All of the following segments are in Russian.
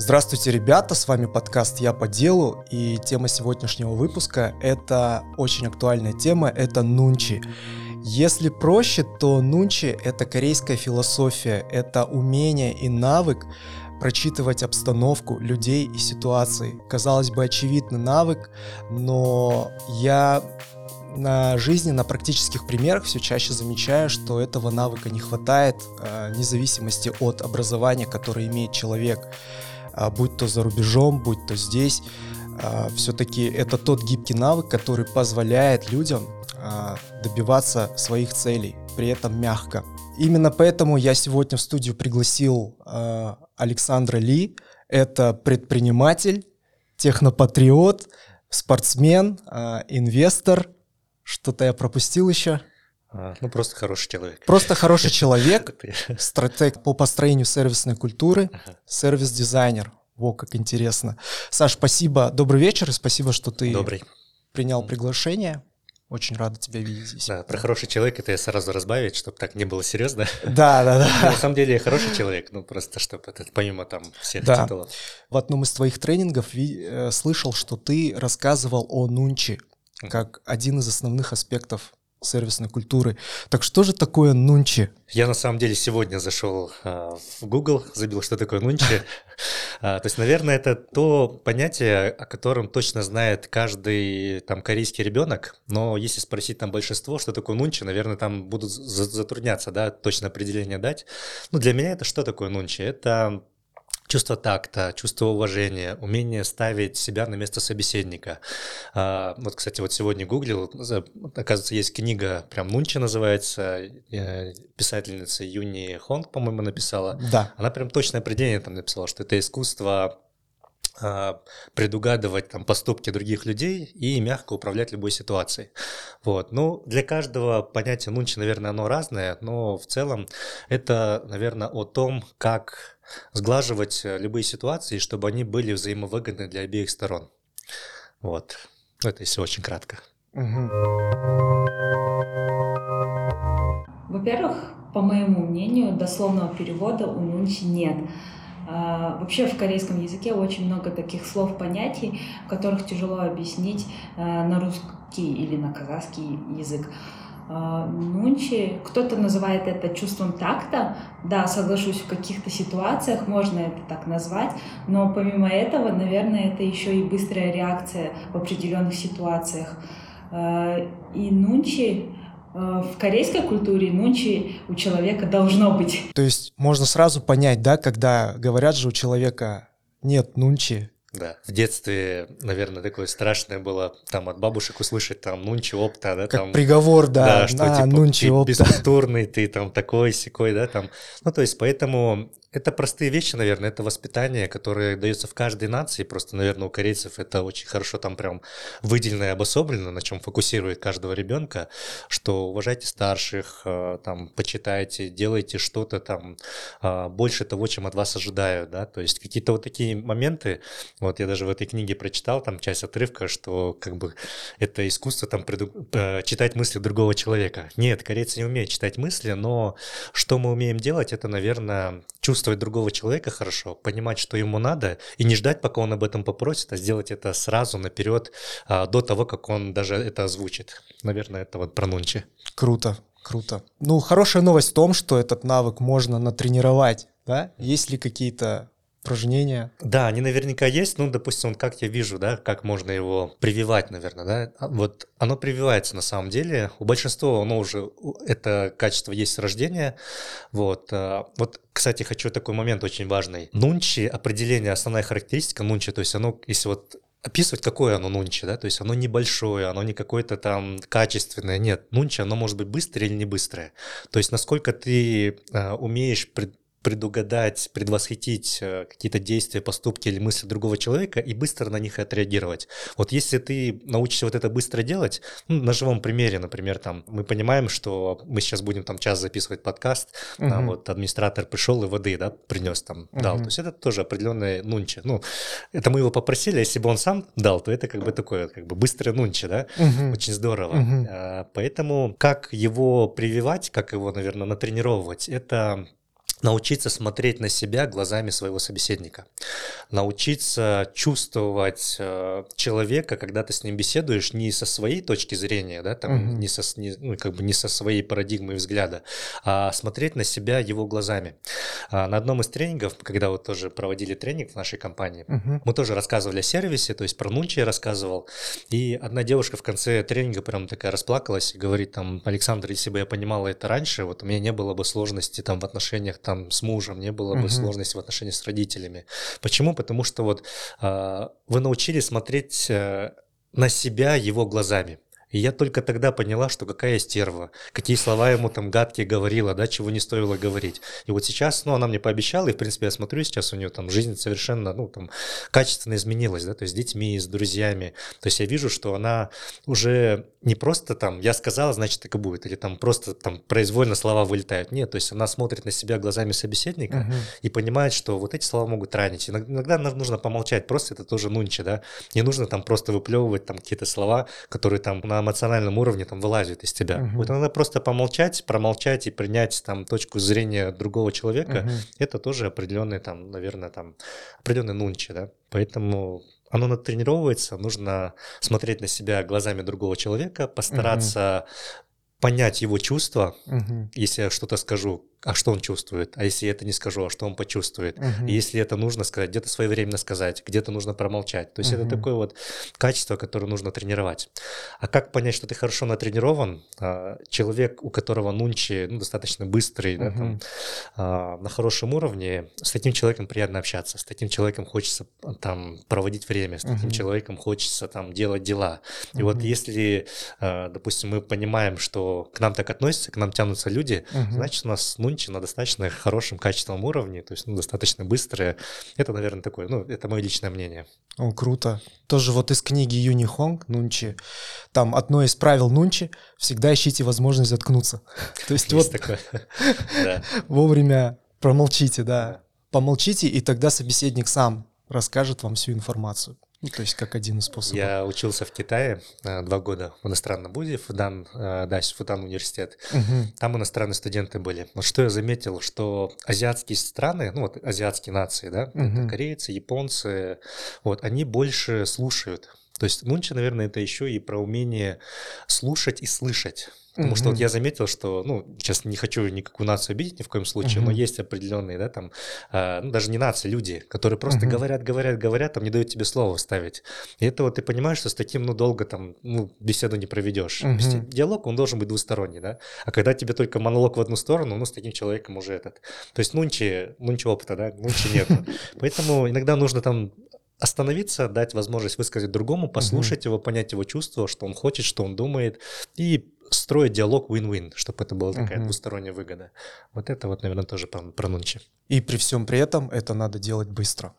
Здравствуйте, ребята, с вами подкаст «Я по делу», и тема сегодняшнего выпуска — это очень актуальная тема, это нунчи. Если проще, то нунчи — это корейская философия, это умение и навык прочитывать обстановку людей и ситуации. Казалось бы, очевидный навык, но я на жизни, на практических примерах все чаще замечаю, что этого навыка не хватает, э, вне зависимости от образования, которое имеет человек. А, будь то за рубежом, будь то здесь. А, Все-таки это тот гибкий навык, который позволяет людям а, добиваться своих целей, при этом мягко. Именно поэтому я сегодня в студию пригласил Александра Ли. Это предприниматель, технопатриот, спортсмен, инвестор. Что-то я пропустил еще. А, ну, просто хороший человек. Просто хороший человек, стратег по построению сервисной культуры, сервис-дизайнер. Во, как интересно. Саш, спасибо. Добрый вечер и спасибо, что ты Добрый. принял приглашение. Очень рада тебя видеть здесь. Да, про хороший человек это я сразу разбавить, чтобы так не было серьезно. Да, да, да. На самом деле я хороший человек, ну просто чтобы это помимо там всех да. титулов. В одном из твоих тренингов э, слышал, что ты рассказывал о нунчи как один из основных аспектов сервисной культуры. Так что же такое нунчи? Я на самом деле сегодня зашел а, в Google, забил, что такое нунчи. а, то есть, наверное, это то понятие, о котором точно знает каждый там корейский ребенок. Но если спросить там большинство, что такое нунчи, наверное, там будут затрудняться, да, точно определение дать. Ну, для меня это что такое нунчи? Это чувство такта, чувство уважения, умение ставить себя на место собеседника. А, вот, кстати, вот сегодня гуглил, оказывается, есть книга, прям Нунчи называется, э, писательница Юни Хонг, по-моему, написала. Да. Она прям точное определение там написала, что это искусство предугадывать там поступки других людей и мягко управлять любой ситуацией. Вот. Ну, для каждого понятие нунчи, наверное, оно разное, но в целом это, наверное, о том, как сглаживать э, любые ситуации, чтобы они были взаимовыгодны для обеих сторон. Вот. Это если очень кратко. Во-первых, по моему мнению, дословного перевода у нунчи нет. А, вообще в корейском языке очень много таких слов, понятий, которых тяжело объяснить а, на русский или на казахский язык. А, нунчи, кто-то называет это чувством такта, да, соглашусь, в каких-то ситуациях можно это так назвать, но помимо этого, наверное, это еще и быстрая реакция в определенных ситуациях. И нунчи в корейской культуре нунчи у человека должно быть. То есть можно сразу понять, да, когда говорят же у человека нет нунчи, да, в детстве, наверное, такое страшное было там от бабушек услышать там нунчи опта, да, как там приговор, да, да, что на, типа нунчи ты опта. бескультурный, ты там такой секой, да, там, ну то есть поэтому это простые вещи, наверное, это воспитание, которое дается в каждой нации, просто, наверное, у корейцев это очень хорошо там прям выделено и обособлено, на чем фокусирует каждого ребенка, что уважайте старших, э, там, почитайте, делайте что-то там э, больше того, чем от вас ожидают, да, то есть какие-то вот такие моменты, вот я даже в этой книге прочитал там часть отрывка, что как бы это искусство там преду... Э, читать мысли другого человека. Нет, корейцы не умеют читать мысли, но что мы умеем делать, это, наверное, чувство чувствовать другого человека хорошо, понимать, что ему надо, и не ждать, пока он об этом попросит, а сделать это сразу, наперед, а, до того, как он даже это озвучит. Наверное, это вот про нунчи. Круто, круто. Ну, хорошая новость в том, что этот навык можно натренировать, да? Есть ли какие-то упражнения. Да, они наверняка есть. Ну, допустим, вот как я вижу, да, как можно его прививать, наверное, да. А вот оно прививается на самом деле. У большинства оно уже, это качество есть с рождения. Вот. А, вот, кстати, хочу такой момент очень важный. Нунчи, определение, основная характеристика нунчи, то есть оно, если вот описывать, какое оно нунчи, да, то есть оно небольшое, оно не какое-то там качественное, нет, нунчи, оно может быть быстрое или не быстрое, то есть насколько ты э, умеешь пред, предугадать, предвосхитить э, какие-то действия, поступки или мысли другого человека и быстро на них отреагировать. Вот если ты научишься вот это быстро делать, ну, на живом примере, например, там, мы понимаем, что мы сейчас будем там час записывать подкаст, угу. а вот администратор пришел и воды, да, принес там, угу. дал. То есть это тоже определенное нунчи. Ну, это мы его попросили, а если бы он сам дал, то это как бы такое, как бы быстрое нунчи, да, угу. очень здорово. Угу. А, поэтому как его прививать, как его, наверное, натренировывать, это научиться смотреть на себя глазами своего собеседника, научиться чувствовать э, человека, когда ты с ним беседуешь, не со своей точки зрения, да, там, угу. не, со, не, ну, как бы не со своей парадигмой взгляда, а смотреть на себя его глазами. А, на одном из тренингов, когда вот тоже проводили тренинг в нашей компании, угу. мы тоже рассказывали о сервисе, то есть про Нунчи я рассказывал, и одна девушка в конце тренинга прям такая расплакалась и говорит там, Александр, если бы я понимала это раньше, вот у меня не было бы сложности там в отношениях там с мужем, не было бы uh-huh. сложности в отношении с родителями. Почему? Потому что вот э, вы научились смотреть э, на себя его глазами. И я только тогда поняла, что какая стерва, какие слова ему там гадкие говорила, да, чего не стоило говорить. И вот сейчас, ну, она мне пообещала, и, в принципе, я смотрю, сейчас у нее там жизнь совершенно, ну, там, качественно изменилась, да, то есть с детьми, с друзьями. То есть я вижу, что она уже не просто там, я сказала, значит, так и будет, или там просто там произвольно слова вылетают. Нет, то есть она смотрит на себя глазами собеседника uh-huh. и понимает, что вот эти слова могут ранить. Иногда нужно помолчать, просто это тоже нунчи, да. Не нужно там просто выплевывать там какие-то слова, которые там на эмоциональном уровне там вылазят из тебя. Uh-huh. Вот надо просто помолчать, промолчать и принять там точку зрения другого человека. Uh-huh. Это тоже определенный там, наверное, там определенный нунчи, да. Поэтому оно натренировывается, нужно смотреть на себя глазами другого человека, постараться угу. понять его чувства. Угу. Если я что-то скажу, а что он чувствует, а если я это не скажу, а что он почувствует. Uh-huh. Если это нужно сказать, где-то своевременно сказать, где-то нужно промолчать. То есть uh-huh. это такое вот качество, которое нужно тренировать. А как понять, что ты хорошо натренирован? А, человек, у которого нунчи ну, достаточно быстрый, uh-huh. да, там, а, на хорошем уровне, с таким человеком приятно общаться, с таким человеком хочется там проводить время, с таким uh-huh. человеком хочется там делать дела. И uh-huh. вот если, а, допустим, мы понимаем, что к нам так относятся, к нам тянутся люди, uh-huh. значит у нас ну, Нунчи на достаточно хорошем качественном уровне, то есть ну, достаточно быстрые. Это, наверное, такое, ну, это мое личное мнение. О, круто. Тоже вот из книги Юни Хонг Нунчи, там одно из правил Нунчи — всегда ищите возможность заткнуться. То есть вот вовремя промолчите, да. Помолчите, и тогда собеседник сам расскажет вам всю информацию. Ну, то есть как один из способов. Я учился в Китае э, два года в иностранном вузе, Фудан, э, да, Фудан университет. Угу. Там иностранные студенты были. Но что я заметил, что азиатские страны, ну вот азиатские нации, да, угу. это корейцы, японцы, вот, они больше слушают. То есть Нунчи, наверное, это еще и про умение слушать и слышать. Потому mm-hmm. что вот я заметил, что, ну, сейчас не хочу никакую нацию обидеть ни в коем случае, mm-hmm. но есть определенные, да, там, э, ну, даже не нации, люди, которые просто mm-hmm. говорят, говорят, говорят, там не дают тебе слово вставить. И это вот ты понимаешь, что с таким, ну, долго там, ну, беседу не проведешь. Mm-hmm. диалог, он должен быть двусторонний, да. А когда тебе только монолог в одну сторону, ну, с таким человеком уже этот. То есть нунчи, нунчи опыта, да, нунчи нет. Поэтому иногда нужно там остановиться, дать возможность высказать другому, послушать mm-hmm. его, понять его чувства, что он хочет, что он думает, и строить диалог win-win, чтобы это была такая uh-huh. двусторонняя выгода. Вот это вот, наверное, тоже про, про нунчи. И при всем при этом это надо делать быстро.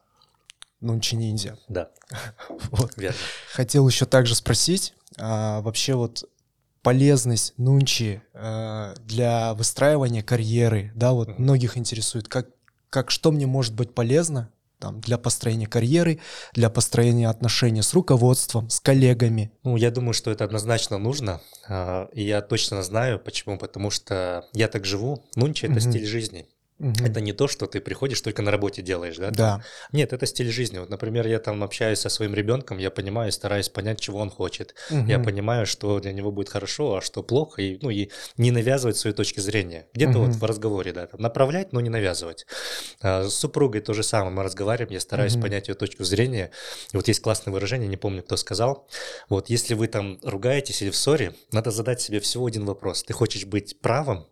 Нунчи ниндзя. Да. вот. Верно. Хотел еще также спросить, а, вообще вот полезность нунчи а, для выстраивания карьеры, да, вот uh-huh. многих интересует, как, как что мне может быть полезно там, для построения карьеры, для построения отношений с руководством, с коллегами? Ну, я думаю, что это однозначно нужно. А, и я точно знаю, почему. Потому что я так живу. Нунчи — это mm-hmm. стиль жизни. Угу. Это не то, что ты приходишь только на работе делаешь, да? Да. Нет, это стиль жизни. Вот, например, я там общаюсь со своим ребенком, я понимаю, стараюсь понять, чего он хочет. Угу. Я понимаю, что для него будет хорошо, а что плохо, и, ну, и не навязывать свои точки зрения. Где-то угу. вот в разговоре, да, там, направлять, но не навязывать. А, с супругой то же самое, мы разговариваем, я стараюсь угу. понять ее точку зрения. И вот есть классное выражение, не помню, кто сказал. Вот если вы там ругаетесь или в ссоре, надо задать себе всего один вопрос. Ты хочешь быть правым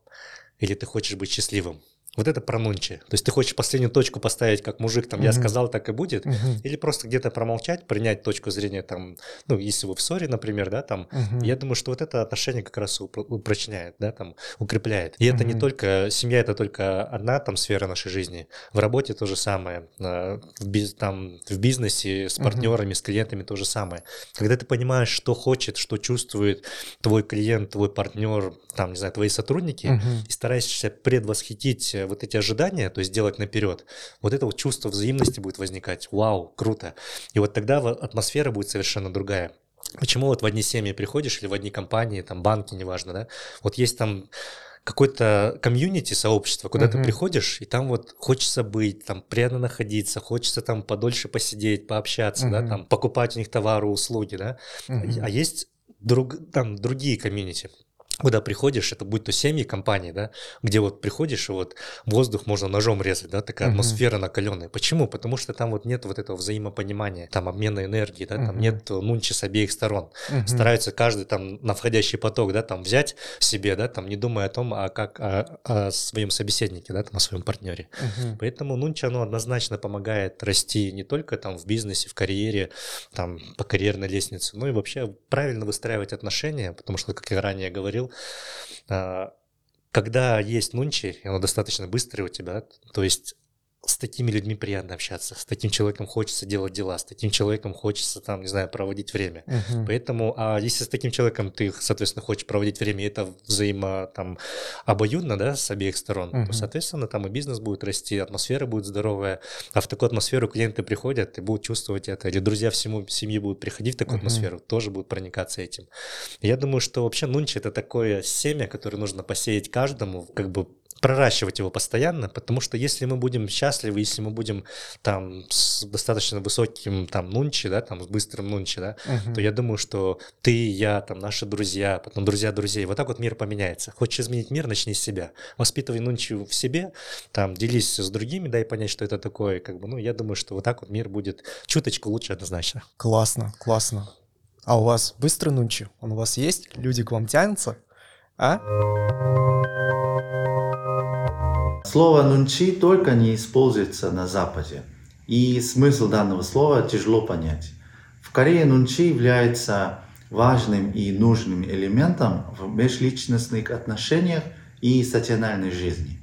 или ты хочешь быть счастливым? Вот это про нунчи. То есть ты хочешь последнюю точку поставить, как мужик, там, uh-huh. я сказал, так и будет, uh-huh. или просто где-то промолчать, принять точку зрения, там, ну, если вы в ссоре, например, да, там, uh-huh. я думаю, что вот это отношение как раз упрочняет, да, там, укрепляет. И это не только, семья это только одна там сфера нашей жизни, в работе то же самое, в, биз, там, в бизнесе с партнерами, с клиентами то же самое. Когда ты понимаешь, что хочет, что чувствует твой клиент, твой партнер, там, не знаю, твои сотрудники, и стараешься предвосхитить вот эти ожидания, то есть делать наперед, вот это вот чувство взаимности будет возникать. Вау, круто. И вот тогда атмосфера будет совершенно другая. Почему вот в одни семьи приходишь или в одни компании, там банки, неважно, да, вот есть там какой-то комьюнити, сообщество, куда uh-huh. ты приходишь, и там вот хочется быть, там приятно находиться, хочется там подольше посидеть, пообщаться, uh-huh. да, там покупать у них товары, услуги, да. Uh-huh. А есть друг, там другие комьюнити куда приходишь, это будь то семьи, компании, да, где вот приходишь, и вот воздух можно ножом резать, да, такая uh-huh. атмосфера накаленная. Почему? Потому что там вот нет вот этого взаимопонимания, там обмена энергии, да, uh-huh. там нет нунчи с обеих сторон. Uh-huh. Стараются каждый там на входящий поток, да, там взять себе, да, там не думая о том, а как о, о своем собеседнике, да, там о своем партнере. Uh-huh. Поэтому нунчи, оно однозначно помогает расти не только там в бизнесе, в карьере, там по карьерной лестнице, но и вообще правильно выстраивать отношения, потому что, как я ранее говорил, а, когда есть нунчи, и оно достаточно быстрое у тебя, то есть с такими людьми приятно общаться, с таким человеком хочется делать дела, с таким человеком хочется там, не знаю, проводить время. Uh-huh. Поэтому, а если с таким человеком ты, соответственно, хочешь проводить время, и это взаимо там обоюдно, да, с обеих сторон, uh-huh. то, соответственно, там и бизнес будет расти, атмосфера будет здоровая, а в такую атмосферу клиенты приходят и будут чувствовать это, или друзья всему семьи будут приходить в такую uh-huh. атмосферу, тоже будут проникаться этим. Я думаю, что вообще нунчи это такое семя, которое нужно посеять каждому, как бы проращивать его постоянно, потому что если мы будем счастливы, если мы будем там с достаточно высоким там нунчи, да, там с быстрым нунчи, да, uh-huh. то я думаю, что ты, я, там наши друзья, потом друзья друзей, вот так вот мир поменяется. Хочешь изменить мир, начни с себя. Воспитывай нунчи в себе, там делись с другими, дай понять, что это такое, как бы, ну, я думаю, что вот так вот мир будет чуточку лучше однозначно. Классно, классно. А у вас быстрый нунчи? Он у вас есть? Люди к вам тянутся? А? Слово «нунчи» только не используется на Западе, и смысл данного слова тяжело понять. В Корее нунчи является важным и нужным элементом в межличностных отношениях и социальной жизни.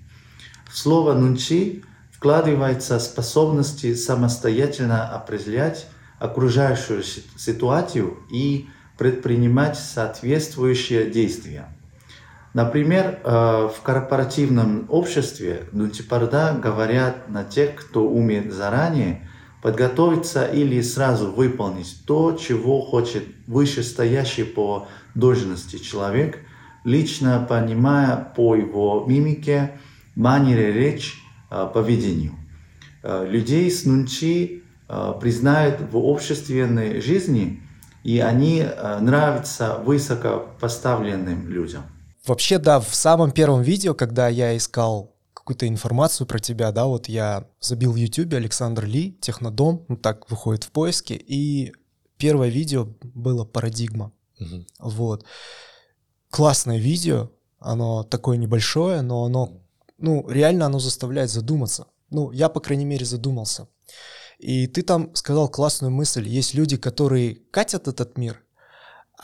В слово «нунчи» вкладывается способность самостоятельно определять окружающую ситуацию и предпринимать соответствующие действия. Например, э, в корпоративном обществе нутипарда говорят на тех, кто умеет заранее подготовиться или сразу выполнить то, чего хочет вышестоящий по должности человек, лично понимая по его мимике, манере речи, э, поведению. Э, людей с нунчи признают в общественной жизни, и они нравятся высокопоставленным людям. Вообще, да, в самом первом видео, когда я искал какую-то информацию про тебя, да, вот я забил в YouTube Александр Ли, Технодом, ну так выходит в поиске, и первое видео было «Парадигма». Угу. Вот. Классное видео, оно такое небольшое, но оно, ну, реально оно заставляет задуматься. Ну, я, по крайней мере, задумался. И ты там сказал классную мысль. Есть люди, которые катят этот мир,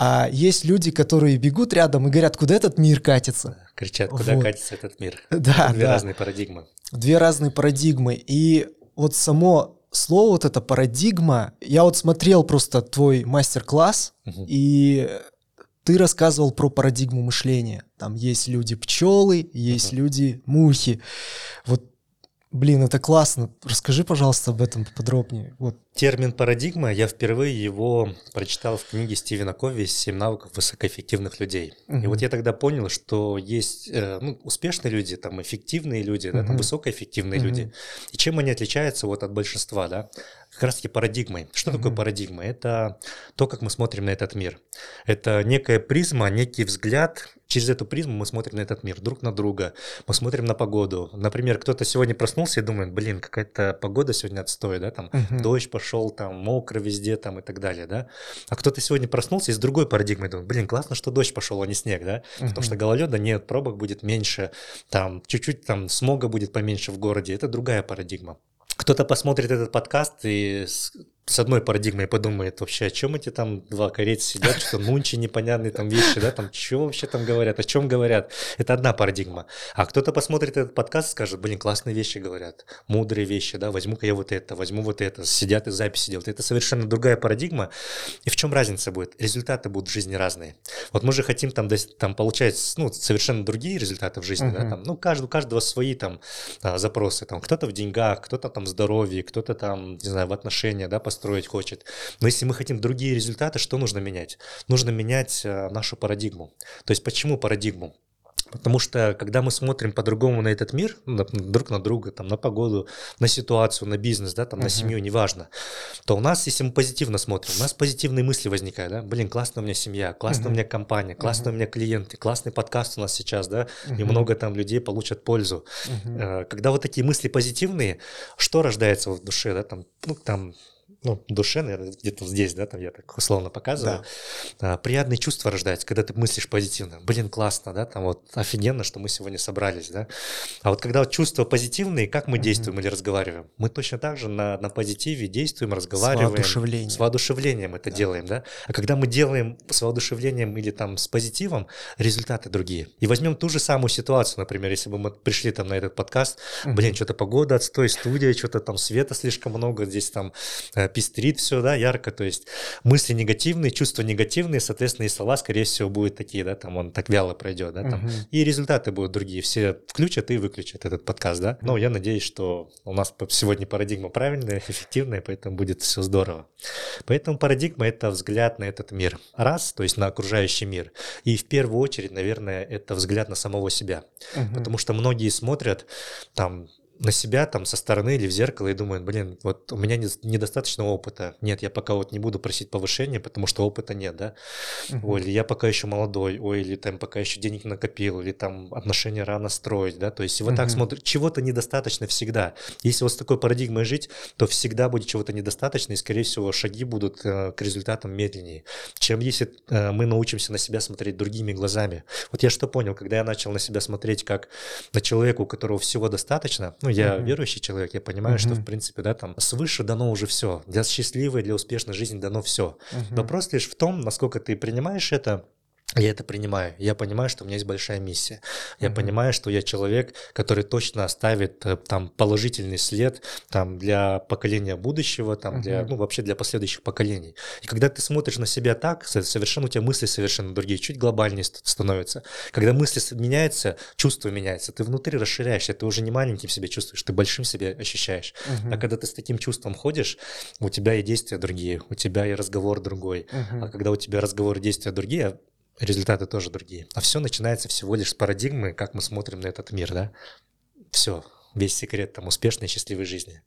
а есть люди, которые бегут рядом и говорят, куда этот мир катится. Кричат, куда вот. катится этот мир. Да, Две да. разные парадигмы. Две разные парадигмы. И вот само слово вот эта парадигма, я вот смотрел просто твой мастер-класс, угу. и ты рассказывал про парадигму мышления. Там есть люди пчелы, есть угу. люди мухи. Вот Блин, это классно. Расскажи, пожалуйста, об этом подробнее. Вот. Термин парадигма, я впервые его прочитал в книге Стивена Кови «Семь навыков высокоэффективных людей». Угу. И вот я тогда понял, что есть э, ну, успешные люди, там эффективные люди, угу. да, там высокоэффективные угу. люди. И чем они отличаются вот от большинства, да? Как раз таки парадигмой. Что угу. такое парадигма? Это то, как мы смотрим на этот мир. Это некая призма, некий взгляд, через эту призму мы смотрим на этот мир, друг на друга, мы смотрим на погоду. Например, кто-то сегодня проснулся и думает, блин, какая-то погода сегодня отстой, да, там uh-huh. дождь пошел, там мокро везде, там и так далее, да. А кто-то сегодня проснулся из другой парадигмы думает, блин, классно, что дождь пошел, а не снег, да, uh-huh. потому что гололеда нет, пробок будет меньше, там чуть-чуть там смога будет поменьше в городе, это другая парадигма. Кто-то посмотрит этот подкаст и с одной парадигмой подумает вообще, о чем эти там два корейца сидят, что нунчи непонятные там вещи, да, там что вообще там говорят, о чем говорят. Это одна парадигма. А кто-то посмотрит этот подкаст и скажет, блин, классные вещи говорят, мудрые вещи, да, возьму-ка я вот это, возьму вот это, сидят и записи делают. Это совершенно другая парадигма. И в чем разница будет? Результаты будут в жизни разные. Вот мы же хотим там, там получать ну, совершенно другие результаты в жизни, uh-huh. да, там, ну, каждый, у каждого свои там а, запросы, там, кто-то в деньгах, кто-то там в здоровье, кто-то там, не знаю, в отношениях, да, построить хочет. Но если мы хотим другие результаты, что нужно менять? Нужно менять э, нашу парадигму. То есть почему парадигму? Потому что, когда мы смотрим по-другому на этот мир, друг на друга, там, на погоду, на ситуацию, на бизнес, да, там, uh-huh. на семью, неважно, то у нас, если мы позитивно смотрим, у нас позитивные мысли возникают, да, блин, классная у меня семья, классная uh-huh. у меня компания, классные uh-huh. у меня клиенты, классный подкаст у нас сейчас, да, uh-huh. и много там людей получат пользу. Uh-huh. Когда вот такие мысли позитивные, что рождается в душе, да, там, ну, там, ну, душе, наверное, где-то здесь, да, там я так условно показываю, да. а, приятные чувства рождаются, когда ты мыслишь позитивно. Блин, классно, да, там вот офигенно, что мы сегодня собрались, да. А вот когда вот чувства позитивные, как мы действуем mm-hmm. или разговариваем? Мы точно так же на, на позитиве действуем, разговариваем. С воодушевлением. С воодушевлением это да. делаем, да. А когда мы делаем с воодушевлением или там с позитивом, результаты другие. И возьмем ту же самую ситуацию, например, если бы мы пришли там на этот подкаст, mm-hmm. блин, что-то погода отстой, студия, что-то там света слишком много, здесь там э, пестрит все, да, ярко, то есть мысли негативные, чувства негативные, соответственно, и слова, скорее всего, будут такие, да, там он так вяло пройдет, да, там, угу. и результаты будут другие, все включат и выключат этот подкаст, да, но я надеюсь, что у нас сегодня парадигма правильная, эффективная, поэтому будет все здорово. Поэтому парадигма — это взгляд на этот мир, раз, то есть на окружающий мир, и в первую очередь, наверное, это взгляд на самого себя, угу. потому что многие смотрят, там, на себя там со стороны или в зеркало и думают, блин, вот у меня недостаточно опыта. Нет, я пока вот не буду просить повышения, потому что опыта нет, да. Uh-huh. Ой, или я пока еще молодой, ой, или там пока еще денег накопил, или там отношения рано строить, да. То есть вот uh-huh. так смотрят, чего-то недостаточно всегда. Если вот с такой парадигмой жить, то всегда будет чего-то недостаточно, и, скорее всего, шаги будут э, к результатам медленнее, чем если э, мы научимся на себя смотреть другими глазами. Вот я что понял, когда я начал на себя смотреть как на человека, у которого всего достаточно, ну, я uh-huh. верующий человек, я понимаю, uh-huh. что, в принципе, да, там свыше дано уже все. Для счастливой, для успешной жизни дано все. Uh-huh. Вопрос лишь в том, насколько ты принимаешь это, я это принимаю. Я понимаю, что у меня есть большая миссия. Я mm-hmm. понимаю, что я человек, который точно оставит э, там положительный след там для поколения будущего, там mm-hmm. для ну вообще для последующих поколений. И когда ты смотришь на себя так, совершенно у тебя мысли совершенно другие, чуть глобальнее становятся. Когда мысли меняются, чувства меняются, ты внутри расширяешься, ты уже не маленьким себя чувствуешь, ты большим себя ощущаешь. Mm-hmm. А когда ты с таким чувством ходишь, у тебя и действия другие, у тебя и разговор другой. Mm-hmm. А когда у тебя разговор и действия другие, результаты тоже другие. А все начинается всего лишь с парадигмы, как мы смотрим на этот мир, да? Все, весь секрет там успешной, счастливой жизни.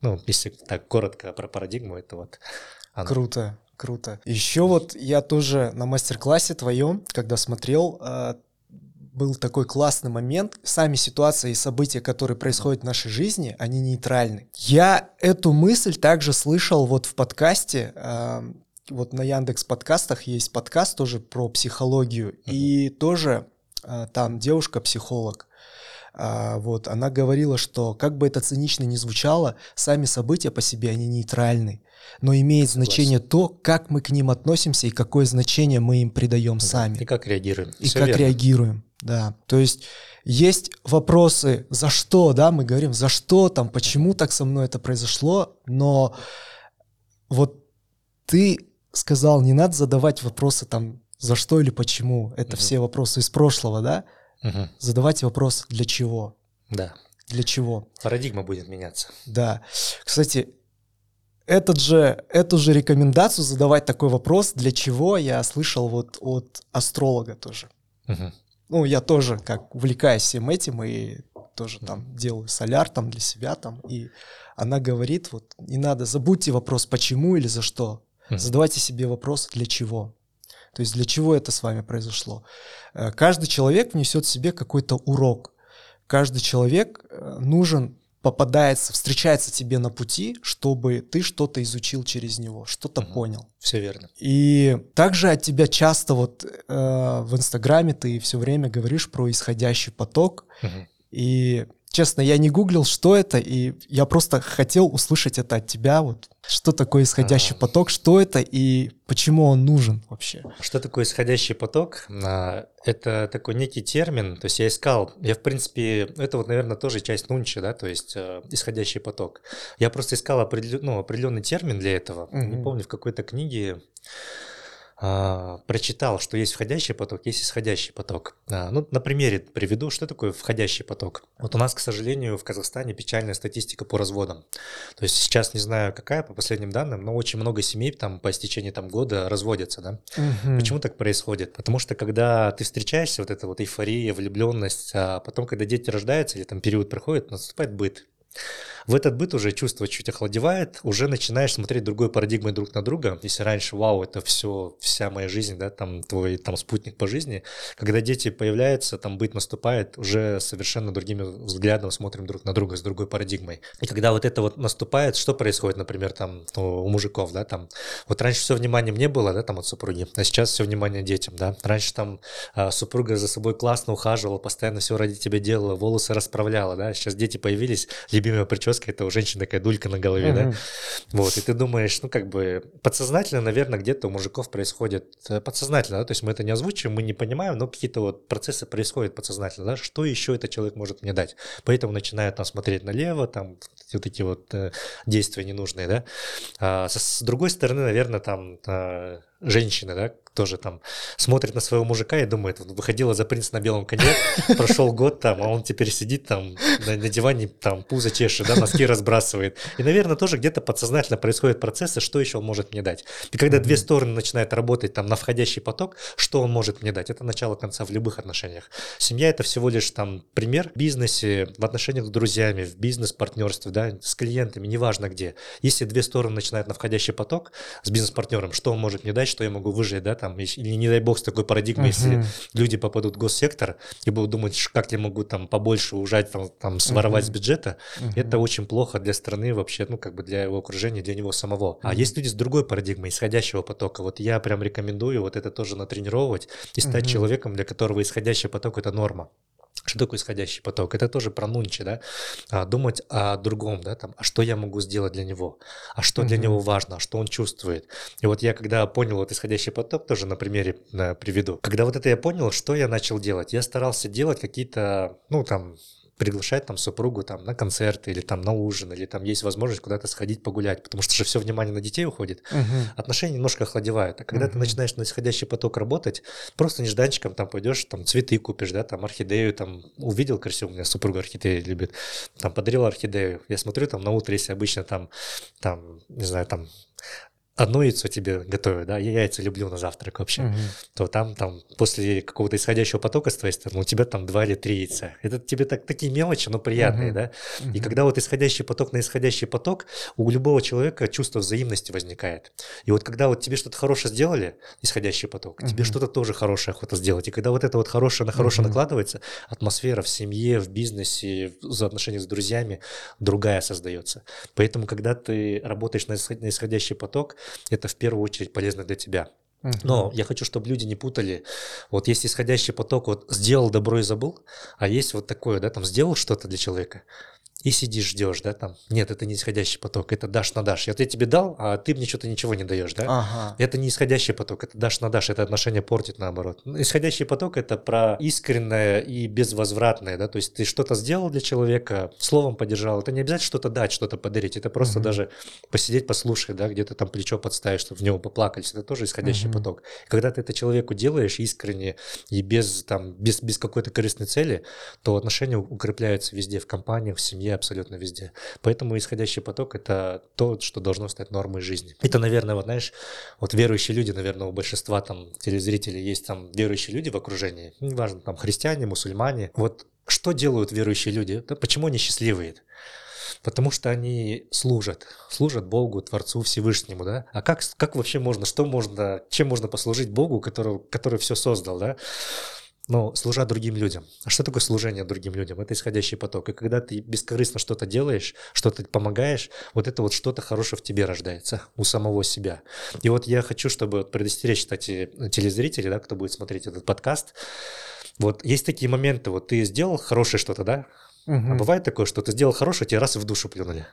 Ну, если так коротко про парадигму, это вот оно. Круто, круто. Еще вот я тоже на мастер-классе твоем, когда смотрел, а, был такой классный момент. Сами ситуации и события, которые происходят в нашей жизни, они нейтральны. Я эту мысль также слышал вот в подкасте вот на Яндекс подкастах есть подкаст тоже про психологию, uh-huh. и тоже а, там девушка психолог. А, вот она говорила, что как бы это цинично ни звучало, сами события по себе они нейтральны, но имеет Согласен. значение то, как мы к ним относимся и какое значение мы им придаем да, сами. И как реагируем. И Все как верно. реагируем. Да, то есть есть вопросы, за что, да, мы говорим, за что там, почему так со мной это произошло, но вот ты сказал, не надо задавать вопросы там, за что или почему. Это угу. все вопросы из прошлого, да? Угу. Задавайте вопрос, для чего. Да. Для чего. Парадигма будет меняться. Да. Кстати, этот же, эту же рекомендацию задавать такой вопрос, для чего, я слышал вот от астролога тоже. Угу. Ну, я тоже как увлекаюсь всем этим и тоже там делаю соляр там для себя там, и она говорит, вот не надо, забудьте вопрос, почему или за что, Mm-hmm. Задавайте себе вопрос, для чего. То есть для чего это с вами произошло. Э, каждый человек внесет в себе какой-то урок. Каждый человек э, нужен, попадается, встречается тебе на пути, чтобы ты что-то изучил через него, что-то угу. понял. Все верно. И также от тебя часто вот э, в Инстаграме ты все время говоришь про исходящий поток. Угу. И честно, я не гуглил, что это, и я просто хотел услышать это от тебя, вот что такое исходящий а... поток, что это и почему он нужен вообще. Что такое исходящий поток? А, это такой некий термин, то есть я искал, я в принципе, это вот, наверное, тоже часть нунчи, да, то есть э, исходящий поток. Я просто искал определен, ну, определенный термин для этого, угу. не помню, в какой-то книге а, прочитал, что есть входящий поток, есть исходящий поток. А, ну, на примере приведу, что такое входящий поток. Вот у нас, к сожалению, в Казахстане печальная статистика по разводам. То есть сейчас не знаю какая по последним данным, но очень много семей там по истечении там года разводятся, да. Мгм. Почему так происходит? Потому что когда ты встречаешься, вот эта вот эйфория, влюбленность, а потом, когда дети рождаются или там период проходит, наступает быт. В этот быт уже чувство чуть охладевает, уже начинаешь смотреть другой парадигмой друг на друга. Если раньше, вау, это все, вся моя жизнь, да, там твой там спутник по жизни, когда дети появляются, там быт наступает, уже совершенно другими взглядом смотрим друг на друга с другой парадигмой. И когда вот это вот наступает, что происходит, например, там ну, у мужиков, да, там, вот раньше все внимание мне было, да, там от супруги, а сейчас все внимание детям, да. Раньше там а, супруга за собой классно ухаживала, постоянно все ради тебя делала, волосы расправляла, да, сейчас дети появились, любимая прическа, это у женщины такая дулька на голове, да, Мгм. вот, и ты думаешь, ну, как бы подсознательно, наверное, где-то у мужиков происходит э, подсознательно, да, то есть мы это не озвучиваем, мы не понимаем, но какие-то вот процессы происходят подсознательно, да, что еще этот человек может мне дать. Поэтому начинают там смотреть налево, там вот эти вот э, действия ненужные, да. А со- с другой стороны, наверное, там э, женщины, да, тоже там смотрит на своего мужика и думает, выходила за принца на белом коне, прошел год там, а он теперь сидит там на, на диване, там пузо чешет, да, носки разбрасывает. И, наверное, тоже где-то подсознательно происходят процессы, что еще он может мне дать. И когда две стороны начинают работать там на входящий поток, что он может мне дать? Это начало конца в любых отношениях. Семья это всего лишь там пример в бизнесе, в отношениях с друзьями, в бизнес-партнерстве, да, с клиентами, неважно где. Если две стороны начинают на входящий поток с бизнес-партнером, что он может мне дать, что я могу выжить, да, там, или не дай бог с такой парадигмой, если Мгм. люди попадут в госсектор и будут думать, как я могу там побольше ужать, там, там своровать с бюджета, это очень плохо для страны вообще, ну, как бы для его окружения, для него самого. А есть люди с другой парадигмой, исходящего потока. Вот я прям рекомендую вот это тоже натренировать и стать Мгм. человеком, для которого исходящий поток – это норма. Что такое исходящий поток? Это тоже про нунчи, да? А, думать о другом, да, там, а что я могу сделать для него, а что для него важно, а что он чувствует. И вот я когда понял вот исходящий поток, тоже на примере э, приведу. Когда вот это я понял, что я начал делать? Я старался делать какие-то, ну, там, приглашать там супругу там на концерты или там на ужин, или там есть возможность куда-то сходить погулять, потому что же все внимание на детей уходит Мгм. отношения немножко охладевают. А когда ты Мгм. начинаешь на исходящий поток работать, просто нежданчиком там пойдешь, там цветы купишь, да, там орхидею, там увидел красиво, у меня супруга орхидеи любит, там подарил орхидею. Я смотрю там на утро, если обычно там, там, не знаю, там одно яйцо тебе готовят, да, я яйца люблю на завтрак вообще, Мгм. то там, там после какого-то исходящего потока с твоей стороны у тебя там два или три яйца. Это тебе так, такие мелочи, но приятные, Мгм. да. И Мгм. когда вот исходящий поток на исходящий поток, у любого человека чувство взаимности возникает. И вот когда вот тебе что-то хорошее сделали, исходящий поток, тебе Мгм. что-то тоже хорошее охота сделать. И когда вот это вот хорошее на хорошее Мгм. накладывается, атмосфера в семье, в бизнесе, в взаимоотношениях с друзьями другая создается. Поэтому, когда ты работаешь на исходящий поток, это в первую очередь полезно для тебя. Но я хочу, чтобы люди не путали. Вот есть исходящий поток, вот сделал добро и забыл, а есть вот такое, да, там сделал что-то для человека, и сидишь, ждешь, да, там. Нет, это не исходящий поток, это дашь на дашь. Вот я тебе дал, а ты мне что-то ничего не даешь, да? Ага. Это не исходящий поток, это дашь на дашь, это отношение портит наоборот. Исходящий поток это про искреннее и безвозвратное, да, то есть ты что-то сделал для человека, словом поддержал, это не обязательно что-то дать, что-то подарить, это просто Мгм. даже посидеть, послушать, да, где-то там плечо подставить, чтобы в него поплакались, это тоже исходящий Мгм. поток. Когда ты это человеку делаешь искренне и без, там, без, без какой-то корыстной цели, то отношения укрепляются везде, в компаниях, в семье, абсолютно везде. Поэтому исходящий поток – это то, что должно стать нормой жизни. Это, наверное, вот знаешь, вот верующие люди, наверное, у большинства там телезрителей есть там верующие люди в окружении, неважно, там христиане, мусульмане. Вот что делают верующие люди? Да почему они счастливые? Потому что они служат, служат Богу, Творцу Всевышнему, да? А как, как вообще можно, что можно, чем можно послужить Богу, который, который все создал, да? Ну, служа другим людям. А что такое служение другим людям? Это исходящий поток. И когда ты бескорыстно что-то делаешь, что-то помогаешь, вот это вот что-то хорошее в тебе рождается, у самого себя. И вот я хочу, чтобы предостеречь, кстати, телезрителей, да, кто будет смотреть этот подкаст, вот есть такие моменты, вот ты сделал хорошее что-то, да? Мгм. А бывает такое, что ты сделал хорошее, тебе раз и в душу плюнули.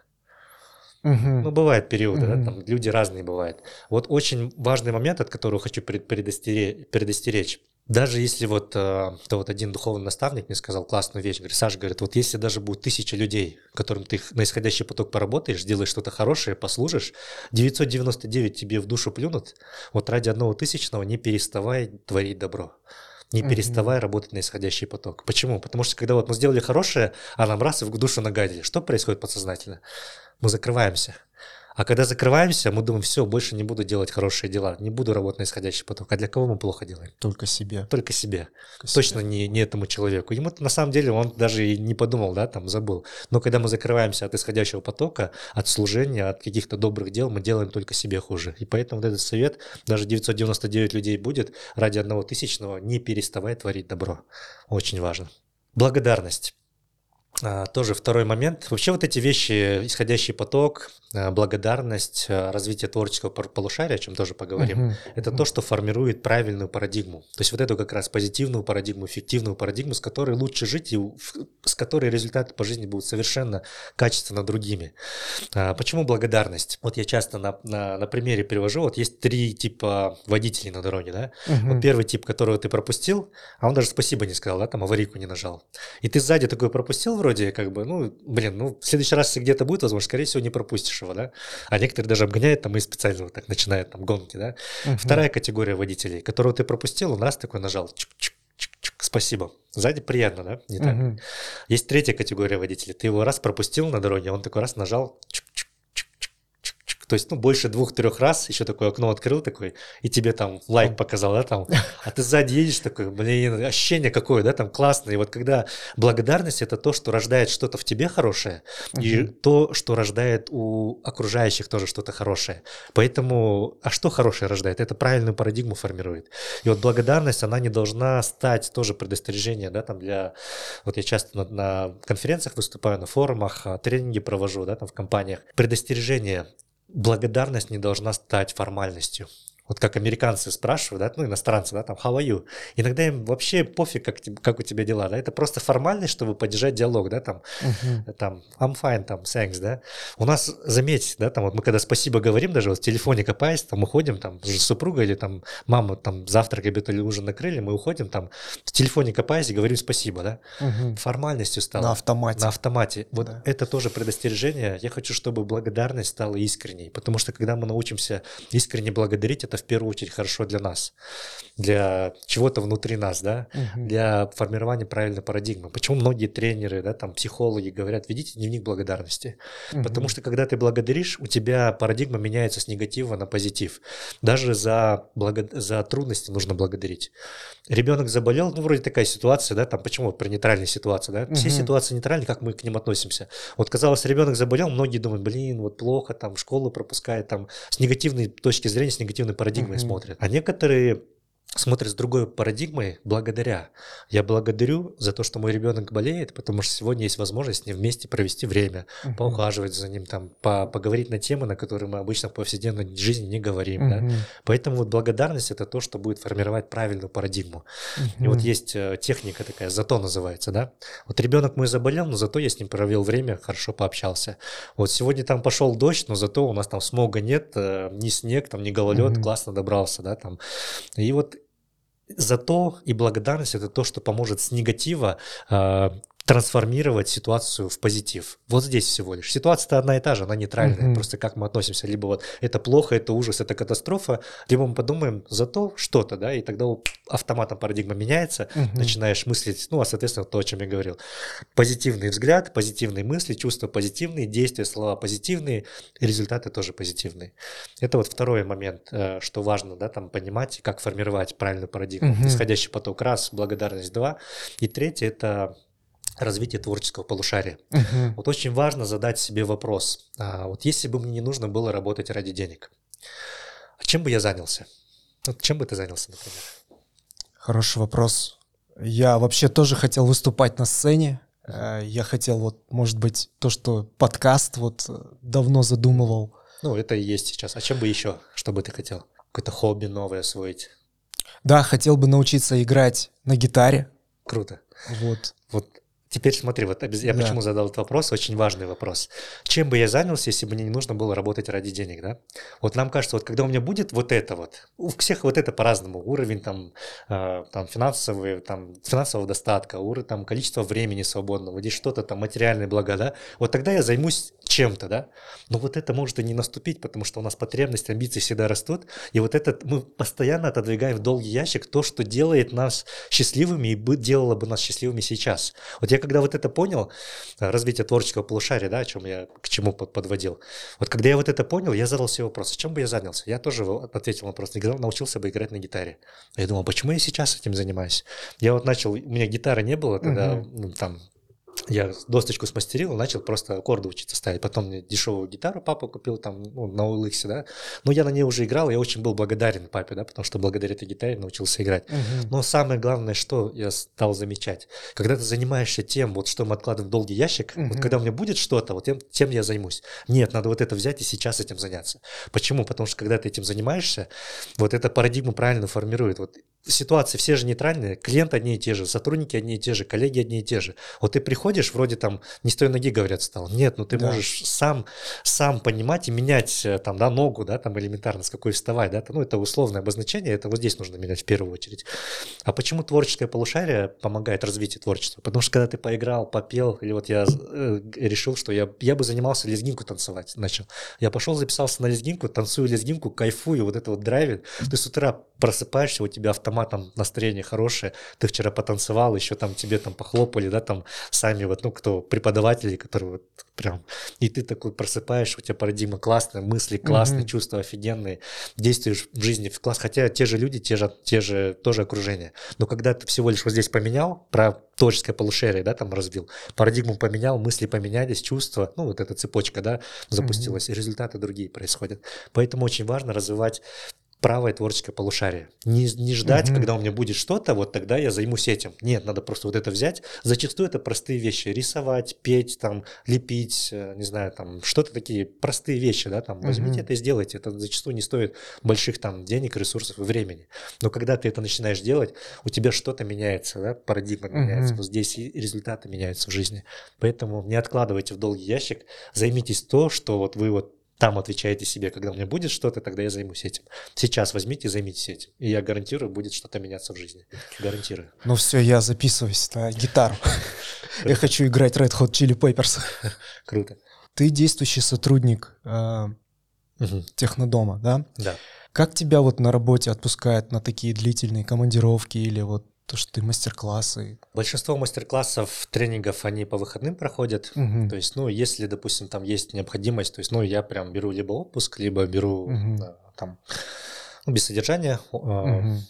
Мгм. Ну, бывают периоды, да, Мгм. там люди разные бывают. Вот очень важный момент, от которого хочу пред- предостере- предостеречь. Даже если вот, э, то вот один духовный наставник мне сказал классную вещь, говорит, Саша, говорит, вот если даже будет тысяча людей, которым ты на исходящий поток поработаешь, сделаешь что-то хорошее, послужишь, 999 тебе в душу плюнут, вот ради одного тысячного не переставай творить добро. Не переставай mm-hmm. работать на исходящий поток. Почему? Потому что когда вот мы сделали хорошее, а нам раз и в душу нагадили. Что происходит подсознательно? Мы закрываемся. А когда закрываемся, мы думаем, все, больше не буду делать хорошие дела, не буду работать на исходящий поток. А для кого мы плохо делаем? Только себе. Только себе. Только Точно себе. Не, не этому человеку. Ему на самом деле он даже и не подумал, да, там забыл. Но когда мы закрываемся от исходящего потока, от служения, от каких-то добрых дел, мы делаем только себе хуже. И поэтому вот этот совет, даже 999 людей будет, ради одного тысячного не переставай творить добро. Очень важно. Благодарность. А, тоже второй момент. Вообще вот эти вещи, исходящий поток, а, благодарность, а, развитие творческого полушария, о чем тоже поговорим, uh-huh. это uh-huh. то, что формирует правильную парадигму. То есть вот эту как раз позитивную парадигму, эффективную парадигму, с которой лучше жить и с которой результаты по жизни будут совершенно качественно другими. Почему благодарность? Вот я часто на, на, на примере привожу, вот есть три типа водителей на дороге, да? Uh-huh. Вот первый тип, которого ты пропустил, а он даже спасибо не сказал, да, там аварийку не нажал. И ты сзади такой пропустил вроде, как бы, ну, блин, ну, в следующий раз, если где-то будет возможно, скорее всего, не пропустишь его, да, а некоторые даже обгоняют там и специально вот так начинают там гонки, да. Uh-huh. Вторая категория водителей, которую ты пропустил, он раз такой нажал, чик-чик, спасибо. Сзади приятно, да? Не так? Угу. Есть третья категория водителей. Ты его раз пропустил на дороге, он такой раз нажал, чик, то есть, ну, больше двух-трех раз еще такое окно открыл такой, и тебе там лайк показал, да, там, а ты сзади едешь такой, блин, ощущение какое, да, там классное. И вот когда благодарность – это то, что рождает что-то в тебе хорошее, и то, что рождает у окружающих тоже что-то хорошее. Поэтому, а что хорошее рождает? Это правильную парадигму формирует. И вот благодарность, она не должна стать тоже предостережение, да, там для, вот я часто на, на конференциях выступаю, на форумах, а, тренинги провожу, да, там в компаниях. Предостережение благодарность не должна стать формальностью. Вот как американцы спрашивают, да, ну, иностранцы, да, там, how are you? Иногда им вообще пофиг, как, как у тебя дела, да, это просто формальность, чтобы поддержать диалог, да, там, uh-huh. там, I'm fine, там, thanks, да. У нас, заметь, да, там, вот мы когда спасибо говорим, даже вот в телефоне копаясь, там, уходим, там, с супругой или там мама, там, завтрак, обед или ужин накрыли, мы уходим, там, в телефоне копаясь и говорим спасибо, да. Uh-huh. Формальностью стало. На автомате. На автомате. Вот да. это тоже предостережение. Я хочу, чтобы благодарность стала искренней, потому что когда мы научимся искренне благодарить, это в первую очередь хорошо для нас, для чего-то внутри нас, да, угу. для формирования правильной парадигмы. Почему многие тренеры, да, там психологи говорят, ведите дневник благодарности, угу. потому что когда ты благодаришь, у тебя парадигма меняется с негатива на позитив. Даже за благо... за трудности нужно благодарить. Ребенок заболел, ну вроде такая ситуация, да, там почему при нейтральной ситуации, да, угу. все ситуации нейтральные, как мы к ним относимся. Вот казалось, ребенок заболел, многие думают, блин, вот плохо, там школу пропускает, там с негативной точки зрения, с негативной парадигмой mm-hmm. смотрят. А некоторые смотрят с другой парадигмой благодаря. Я благодарю за то, что мой ребенок болеет, потому что сегодня есть возможность с ним вместе провести время, uh-huh. поухаживать за ним, там, по поговорить на темы, на которые мы обычно в повседневной жизни не говорим. Uh-huh. Да? Поэтому вот благодарность это то, что будет формировать правильную парадигму. Uh-huh. И вот есть э, техника такая, зато называется, да. Вот ребенок мой заболел, но зато я с ним провел время, хорошо пообщался. Вот сегодня там пошел дождь, но зато у нас там смога нет, э, ни снег, там ни гололед, uh-huh. классно добрался, да, там. И вот Зато и благодарность это то, что поможет с негатива э, трансформировать ситуацию в позитив. Вот здесь всего лишь. Ситуация-то одна и та же, она нейтральная. Mm-hmm. Просто как мы относимся. Либо вот это плохо, это ужас, это катастрофа, либо мы подумаем зато что-то, да, и тогда автоматом парадигма меняется, mm-hmm. начинаешь мыслить, ну, а соответственно то, о чем я говорил. Позитивный взгляд, позитивные мысли, чувства позитивные, действия, слова позитивные, результаты тоже позитивные. Это вот второй момент, э, что важно, да, там понимать, как формировать правильную парадигму. Mm-hmm. Исходящий поток раз, благодарность два. И третье это развитие творческого полушария. Uh-huh. Вот очень важно задать себе вопрос. А, вот если бы мне не нужно было работать ради денег, а чем бы я занялся? Вот чем бы ты занялся, например? Хороший вопрос. Я вообще тоже хотел выступать на сцене. Uh-huh. Я хотел вот, может быть, то, что подкаст вот давно задумывал. Ну, это и есть сейчас. А чем бы еще? Что бы ты хотел? Какое-то хобби новое освоить? Да, хотел бы научиться играть на гитаре. Круто. Вот. Вот Теперь смотри, вот я Да. почему задал этот вопрос, очень важный вопрос. Чем бы я занялся, если бы мне не нужно было работать ради денег, да? Вот нам кажется, вот когда у меня будет вот это вот, у всех вот это по-разному, уровень там, э, там финансовый, там финансового достатка, уровень там количество времени свободного, здесь что-то там материальные блага, да? Вот тогда я займусь чем-то, да? Но вот это может и не наступить, потому что у нас потребности, амбиции всегда растут, и вот этот мы постоянно отодвигаем в долгий ящик то, что делает нас счастливыми и делало бы нас счастливыми сейчас. Вот я когда вот это понял, э, развитие творческого полушария, да, о чем я к чему под- подводил. Вот когда я вот это понял, я задал себе вопрос, чем бы я занялся? Я тоже ответил на вопрос, научился бы играть на гитаре. Я думал, почему я сейчас этим занимаюсь? Я вот начал, у меня гитары не было тогда, Мгм. ну, там, я досточку смастерил, начал просто аккорды учиться ставить. Потом мне дешевую гитару папа купил там ну, на OLX, да. Но я на ней уже играл, я очень был благодарен папе, да, потому что благодаря этой гитаре научился играть. Мгм. Но самое главное, что я стал замечать, когда ты занимаешься тем, вот что мы откладываем в долгий ящик, вот Мгм. когда у меня будет что-то, вот тем, тем я займусь. Нет, надо вот это взять и сейчас этим заняться. Почему? Потому что когда ты этим занимаешься, вот эта парадигма правильно формирует. Вот ситуации все же нейтральные, клиенты одни и те же, сотрудники одни и те же, коллеги одни и те же. Вот ты приходишь, вроде там не с той ноги, говорят, стал. Нет, ну ты Да. можешь сам, сам понимать и менять э, там, да, ногу, да, там элементарно, с какой вставать, да, ну это условное обозначение, это вот здесь нужно менять в первую очередь. А почему творческое полушарие помогает развитию творчества? Потому что когда ты поиграл, попел, или вот я э, решил, что я, я бы занимался лезгинку танцевать, начал. Я пошел, записался на лезгинку, танцую лезгинку, кайфую, вот это вот драйвит. Ты с утра просыпаешься, у тебя автоматом настроение хорошее, ты вчера потанцевал, еще там тебе там похлопали, да, там сами вот, ну, кто, преподаватели, которые вот прям, и ты такой просыпаешь, у тебя парадигма классная, мысли классные, Мгм. чувства офигенные, действуешь в жизни в класс, хотя те же люди, те же, те же тоже окружение. Но когда ты всего лишь вот здесь поменял, про творческое полушарие, да, там разбил, парадигму поменял, мысли поменялись, чувства, ну, вот эта цепочка, да, запустилась, и результаты другие происходят. Поэтому очень важно развивать правое творческое полушарие. Не, не ждать, Мгм. когда у меня будет что-то, вот тогда я займусь этим. Нет, надо просто вот это взять. Зачастую это простые вещи. Рисовать, петь, там, лепить, э, не знаю, там, что-то такие простые вещи, да, там, возьмите Мгм. это и сделайте. Это зачастую не стоит больших там денег, ресурсов и времени. Но когда ты это начинаешь делать, у тебя что-то меняется, да, парадигма Мгм. меняется. Вот здесь и результаты меняются в жизни. Поэтому не откладывайте в долгий ящик, займитесь то, что вот вы вот там отвечаете себе, когда у меня будет что-то, тогда я займусь этим. Сейчас возьмите и займитесь этим. И я гарантирую, будет что-то меняться в жизни. Гарантирую. Ну все, я записываюсь на гитару. Я хочу играть Red Hot Chili Peppers. Круто. Ты действующий сотрудник э, технодома, да? Да. Как тебя вот на работе отпускают на такие длительные командировки или вот то, что ты мастер-классы? Большинство мастер-классов, тренингов, они по выходным проходят. Мгм. То есть, ну, если, допустим, там есть необходимость, то есть, ну, я прям беру либо отпуск, либо беру Мгм. э, там ну, без содержания, э, Мгм.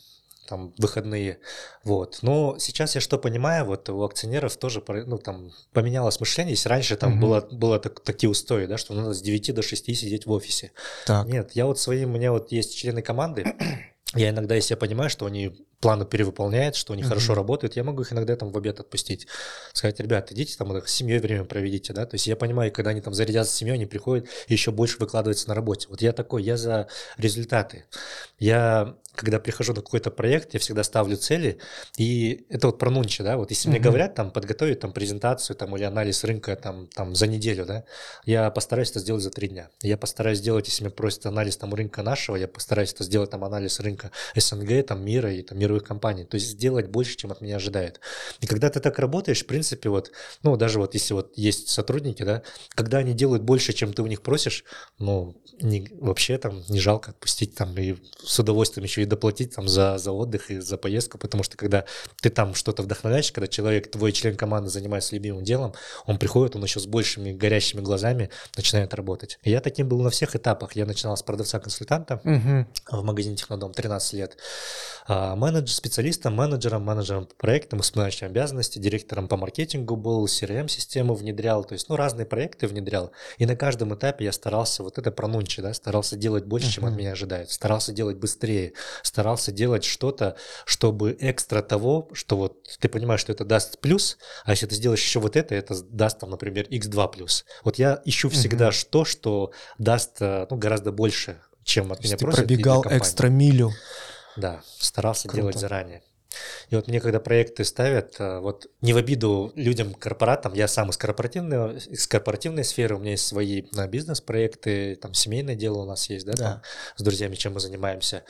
там выходные, вот. Но сейчас я что понимаю, вот у акционеров тоже, ну, там поменялось мышление. Если раньше там Мгм. было, было так- такие устои, да, что надо с 9 до 6 сидеть в офисе. Так. Нет, я вот своим, у меня вот есть члены команды, я иногда, если я понимаю, что они планы перевыполняют, что они хорошо работают, я могу их иногда там в обед отпустить. Сказать, ребят, идите там с семьей время проведите, да, то есть я понимаю, когда они там зарядятся с семьей, они приходят и еще больше выкладываются на работе. Вот я такой, я за результаты. Я, когда прихожу на какой-то проект, я всегда ставлю цели, и это вот про нунчи, да, вот если мне говорят там подготовить там презентацию там или анализ рынка там, там за неделю, да, я постараюсь это сделать за три дня. Я постараюсь сделать, если меня просят анализ там рынка нашего, я постараюсь это сделать там анализ рынка СНГ, там мира и там мировых компаний. То есть сделать больше, чем от меня ожидают. И когда ты так работаешь, в принципе, вот, ну, даже вот если вот есть сотрудники, да, когда они делают больше, чем ты у них просишь, ну, не, вообще там не жалко отпустить там и с удовольствием еще и доплатить там за, за отдых и за поездку, потому что когда ты там что-то вдохновляешь, когда человек, твой член команды занимается любимым делом, он приходит, он еще с большими горящими глазами начинает работать. И я таким был на всех этапах. Я начинал с продавца-консультанта, Мгм. в магазине Технодом 13 лет. А, Менеджер, специалистом, менеджером, менеджером по проектам, исполняющим обязанности, директором по маркетингу был, CRM-систему внедрял, то есть, ну, разные проекты внедрял. И на каждом этапе я старался, вот это про нунчи, да, старался делать больше, чем от меня ожидают, старался делать быстрее, старался делать что-то, чтобы экстра того, что вот ты понимаешь, что это даст плюс, а если ты сделаешь еще вот это, это даст там, например, x2 плюс. Вот я ищу всегда Мгм. то, что даст ну, гораздо больше, чем от То меня ты просят. пробегал экстра милю. Да, старался Круто. делать заранее. И вот мне, когда проекты ставят, э, вот не в обиду людям, корпоратам, я сам из корпоративной, из корпоративной сферы, у меня есть свои бизнес-проекты, там семейное дело у нас есть, да, да. Там, с друзьями, чем мы занимаемся.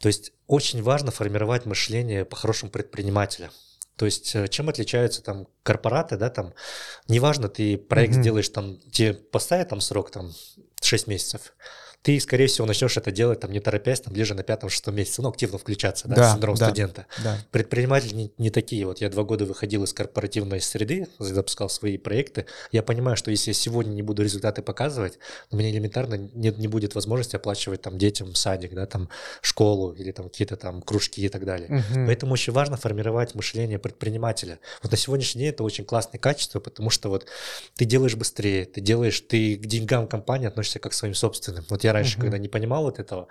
То есть очень важно формировать мышление по-хорошему предпринимателя. То есть э, чем отличаются там корпораты, да, там, неважно, ты проект mm-hmm. сделаешь, там, тебе поставят там срок, там, 6 месяцев, ты, скорее всего, начнешь это делать там не торопясь, там ближе на пятом-шестом месяце, ну, активно включаться, да, да синдром да, студента. Да. Предприниматели не, не такие. Вот я два года выходил из корпоративной среды, запускал свои проекты. Я понимаю, что если я сегодня не буду результаты показывать, у меня элементарно не, не будет возможности оплачивать там детям садик, да, там школу или там какие-то там кружки и так далее. Угу. Поэтому очень важно формировать мышление предпринимателя. Вот на сегодняшний день это очень классное качество, потому что вот ты делаешь быстрее, ты делаешь, ты к деньгам компании относишься как к своим собственным. Вот я раньше, когда не понимал вот этого,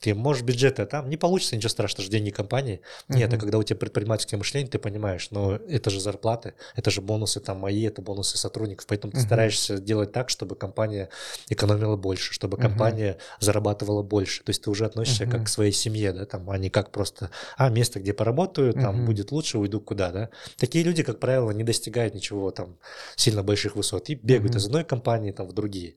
ты можешь бюджеты, а там не получится ничего страшного, что деньги компании. Нет, а когда у тебя предпринимательское мышление, ты понимаешь, но это же зарплаты, это же бонусы там мои, это бонусы сотрудников, поэтому ты стараешься делать так, чтобы компания экономила больше, чтобы компания зарабатывала больше. То есть ты уже относишься как к своей семье, да, там, а не как просто, а, место, где поработаю, там будет лучше, уйду куда, да. Такие люди, как правило, не достигают ничего там сильно больших высот и бегают из одной компании там в другие.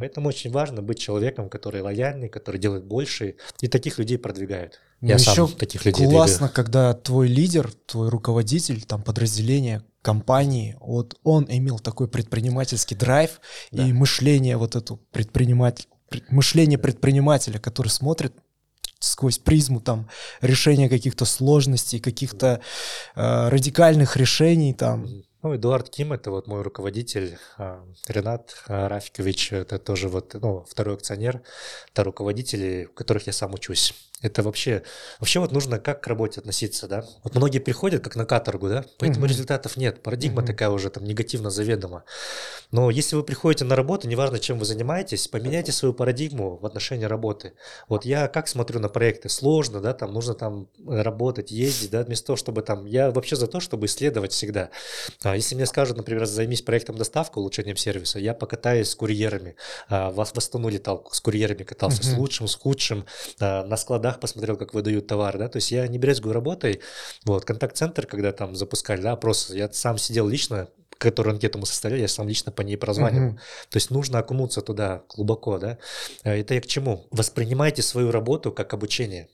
Поэтому очень важно быть человеком, который лояльный лояльный, который делает больше, и таких людей продвигают. Ну, Я еще сам таких людей классно, двигаю. когда твой лидер, твой руководитель, там подразделение компании, вот он имел такой предпринимательский драйв да. и мышление вот эту предприниматель, мышление предпринимателя, который смотрит сквозь призму там решения каких-то сложностей, каких-то э, радикальных решений там. Ну, Эдуард Ким, это вот мой руководитель, а, Ренат а, Рафикович, это тоже вот, ну, второй акционер, это руководители, у которых я сам учусь. Это вообще, вообще вот нужно как к работе относиться, да? Вот многие приходят как на каторгу, да? Поэтому mm-hmm. результатов нет. Парадигма mm-hmm. такая уже там негативно заведома. Но если вы приходите на работу, неважно, чем вы занимаетесь, поменяйте свою парадигму в отношении работы. Вот я как смотрю на проекты? Сложно, да? Там нужно там работать, ездить, да? Вместо того, чтобы там... Я вообще за то, чтобы исследовать всегда. А если мне скажут, например, займись проектом доставка, улучшением сервиса, я покатаюсь с курьерами. А, вас в Астану летал, с курьерами катался, mm-hmm. с лучшим, с худшим, а, на складах городах посмотрел, как выдают товар, да, то есть я не брезгую работой, вот, контакт-центр, когда там запускали, да, опрос, я сам сидел лично, которую анкету мы составляли, я сам лично по ней прозванивал. Uh-huh. То есть нужно окунуться туда глубоко, да. Э, это я к чему? Воспринимайте свою работу как обучение.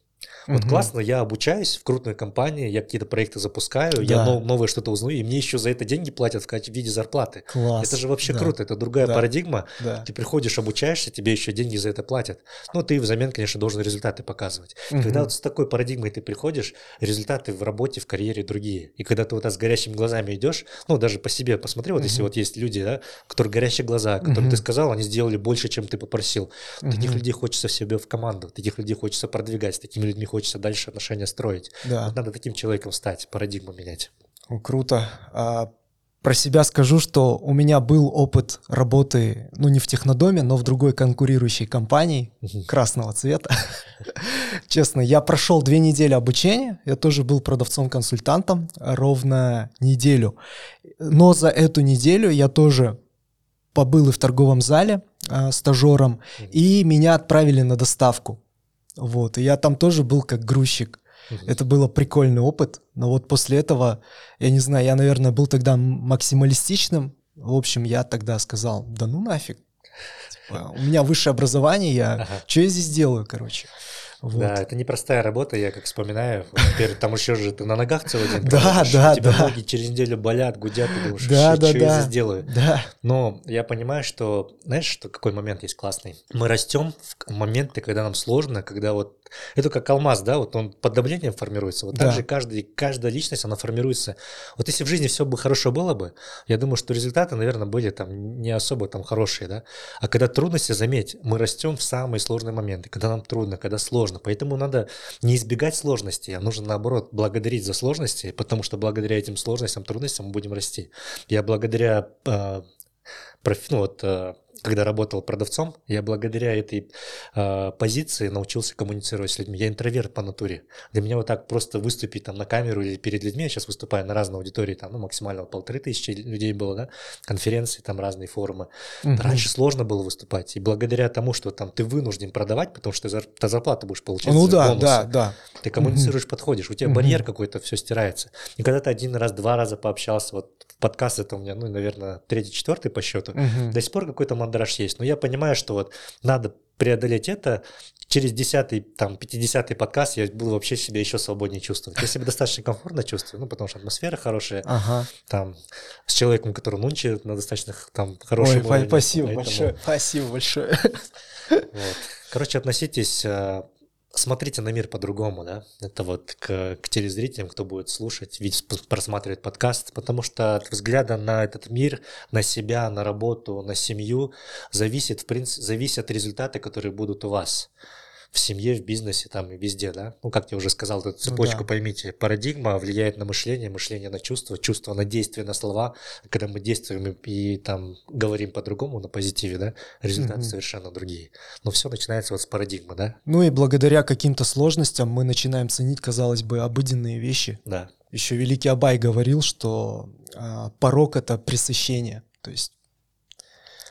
Вот угу. классно, я обучаюсь в крупной компании, я какие-то проекты запускаю, да. я нов, новое что-то узнаю, и мне еще за это деньги платят в виде зарплаты. Класс. Это же вообще да. круто, это другая да. парадигма. Да. Ты приходишь, обучаешься, тебе еще деньги за это платят. Ну, ты взамен, конечно, должен результаты показывать. Угу. Когда вот с такой парадигмой ты приходишь, результаты в работе, в карьере другие. И когда ты вот с горящими глазами идешь, ну, даже по себе посмотри, вот угу. если вот есть люди, да, у которых горящие глаза, которым угу. ты сказал, они сделали больше, чем ты попросил. Угу. Таких людей хочется в себе в команду, таких людей хочется продвигать, с такими людьми хочется дальше отношения строить. Да. Вот надо таким человеком стать, парадигму менять. Круто. А, про себя скажу, что у меня был опыт работы, ну не в технодоме, но в другой конкурирующей компании красного цвета. Честно, я прошел две недели обучения, я тоже был продавцом-консультантом ровно неделю. Но за эту неделю я тоже побыл и в торговом зале э, стажером, и меня отправили на доставку. Вот, и я там тоже был как грузчик. Угу. Это было прикольный опыт, но вот после этого, я не знаю, я, наверное, был тогда максималистичным. В общем, я тогда сказал, да ну нафиг. Типа, у меня высшее образование, я ага. что я здесь делаю, короче. Вот. Да, это непростая работа, я как вспоминаю. Теперь там еще же ты на ногах целый день. Да, да, У тебя ноги через неделю болят, гудят, ты думаешь, да, да, что я здесь делаю. Да. Но я понимаю, что, знаешь, что какой момент есть классный? Мы растем в моменты, когда нам сложно, когда вот это как алмаз, да, вот он под давлением формируется. Вот да. так же каждый, каждая личность, она формируется. Вот если в жизни все бы хорошо было бы, я думаю, что результаты, наверное, были там не особо там хорошие, да. А когда трудности, заметь, мы растем в самые сложные моменты, когда нам трудно, когда сложно. Поэтому надо не избегать сложностей, а нужно наоборот благодарить за сложности, потому что благодаря этим сложностям, трудностям мы будем расти. Я благодаря э, профи, ну, вот, э, когда работал продавцом, я благодаря этой э, позиции научился коммуницировать с людьми. Я интроверт по натуре. Для меня вот так просто выступить там на камеру или перед людьми, я сейчас выступаю на разной аудитории, там ну, максимально полторы тысячи людей было, да, конференции, там разные форумы. Угу. Раньше сложно было выступать, и благодаря тому, что там ты вынужден продавать, потому что ты зарплату будешь получать. Ну да, бонусы, да, да. Ты коммуницируешь, угу. подходишь, у тебя угу. барьер какой-то, все стирается. И когда ты один раз, два раза пообщался, вот подкаст это у меня, ну, наверное, третий, четвертый по счету, угу. до сих пор какой-то мандраж есть. Но я понимаю, что вот надо преодолеть это, через десятый, там, пятидесятый подкаст я буду вообще себя еще свободнее чувствовать. Я себя достаточно комфортно чувствую, ну, потому что атмосфера хорошая, ага. там, с человеком, который нунчи на достаточно там хорошем Ой, уровне. спасибо поэтому... большое, спасибо большое. Вот. Короче, относитесь э, смотрите на мир по-другому, да, это вот к, к телезрителям, кто будет слушать, видеть, просматривать подкаст, потому что от взгляда на этот мир, на себя, на работу, на семью зависит, в принципе, зависят результаты, которые будут у вас в семье, в бизнесе, там и везде, да. Ну, как я уже сказал, эту цепочку ну, да. поймите. Парадигма влияет на мышление, мышление на чувство, чувство на действие, на слова. Когда мы действуем и, и там говорим по-другому на позитиве, да, результаты угу. совершенно другие. Но все начинается вот с парадигмы, да. Ну и благодаря каким-то сложностям мы начинаем ценить, казалось бы, обыденные вещи. Да. Еще великий Абай говорил, что а, порог это пресыщение. То есть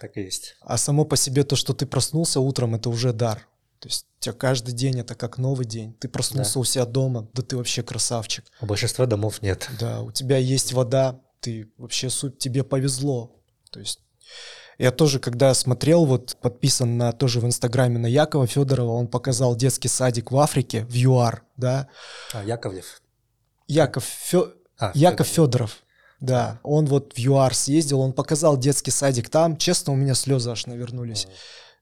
так и есть. А само по себе то, что ты проснулся утром, это уже дар. То есть у тебя каждый день это как новый день. Ты проснулся да. у себя дома, да ты вообще красавчик. У большинства домов нет. Да, у тебя есть вода, ты вообще суть, тебе повезло. То есть я тоже, когда смотрел, вот подписан на тоже в Инстаграме на Якова Федорова, он показал детский садик в Африке, в ЮАР, да. А, Яковлев. Яков, Фё... а, Яков Федоров. Федоров. Да, он вот в ЮАР съездил, он показал детский садик там. Честно, у меня слезы аж навернулись.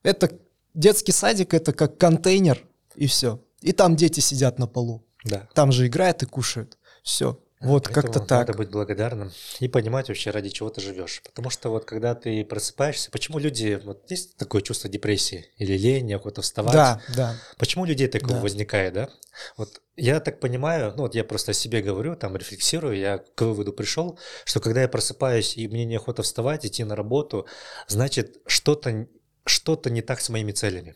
Это детский садик это как контейнер, и все. И там дети сидят на полу. Да. Там же играют и кушают. Все. Вот как-то так. Надо быть благодарным и понимать вообще, ради чего ты живешь. Потому что вот когда ты просыпаешься, почему люди, вот есть такое чувство депрессии или лень, неохота вставать? Да, да. Почему у людей такое да. возникает, да? Вот я так понимаю, ну вот я просто о себе говорю, там рефлексирую, я к выводу пришел, что когда я просыпаюсь и мне неохота вставать, идти на работу, значит что-то что-то не так с моими целями.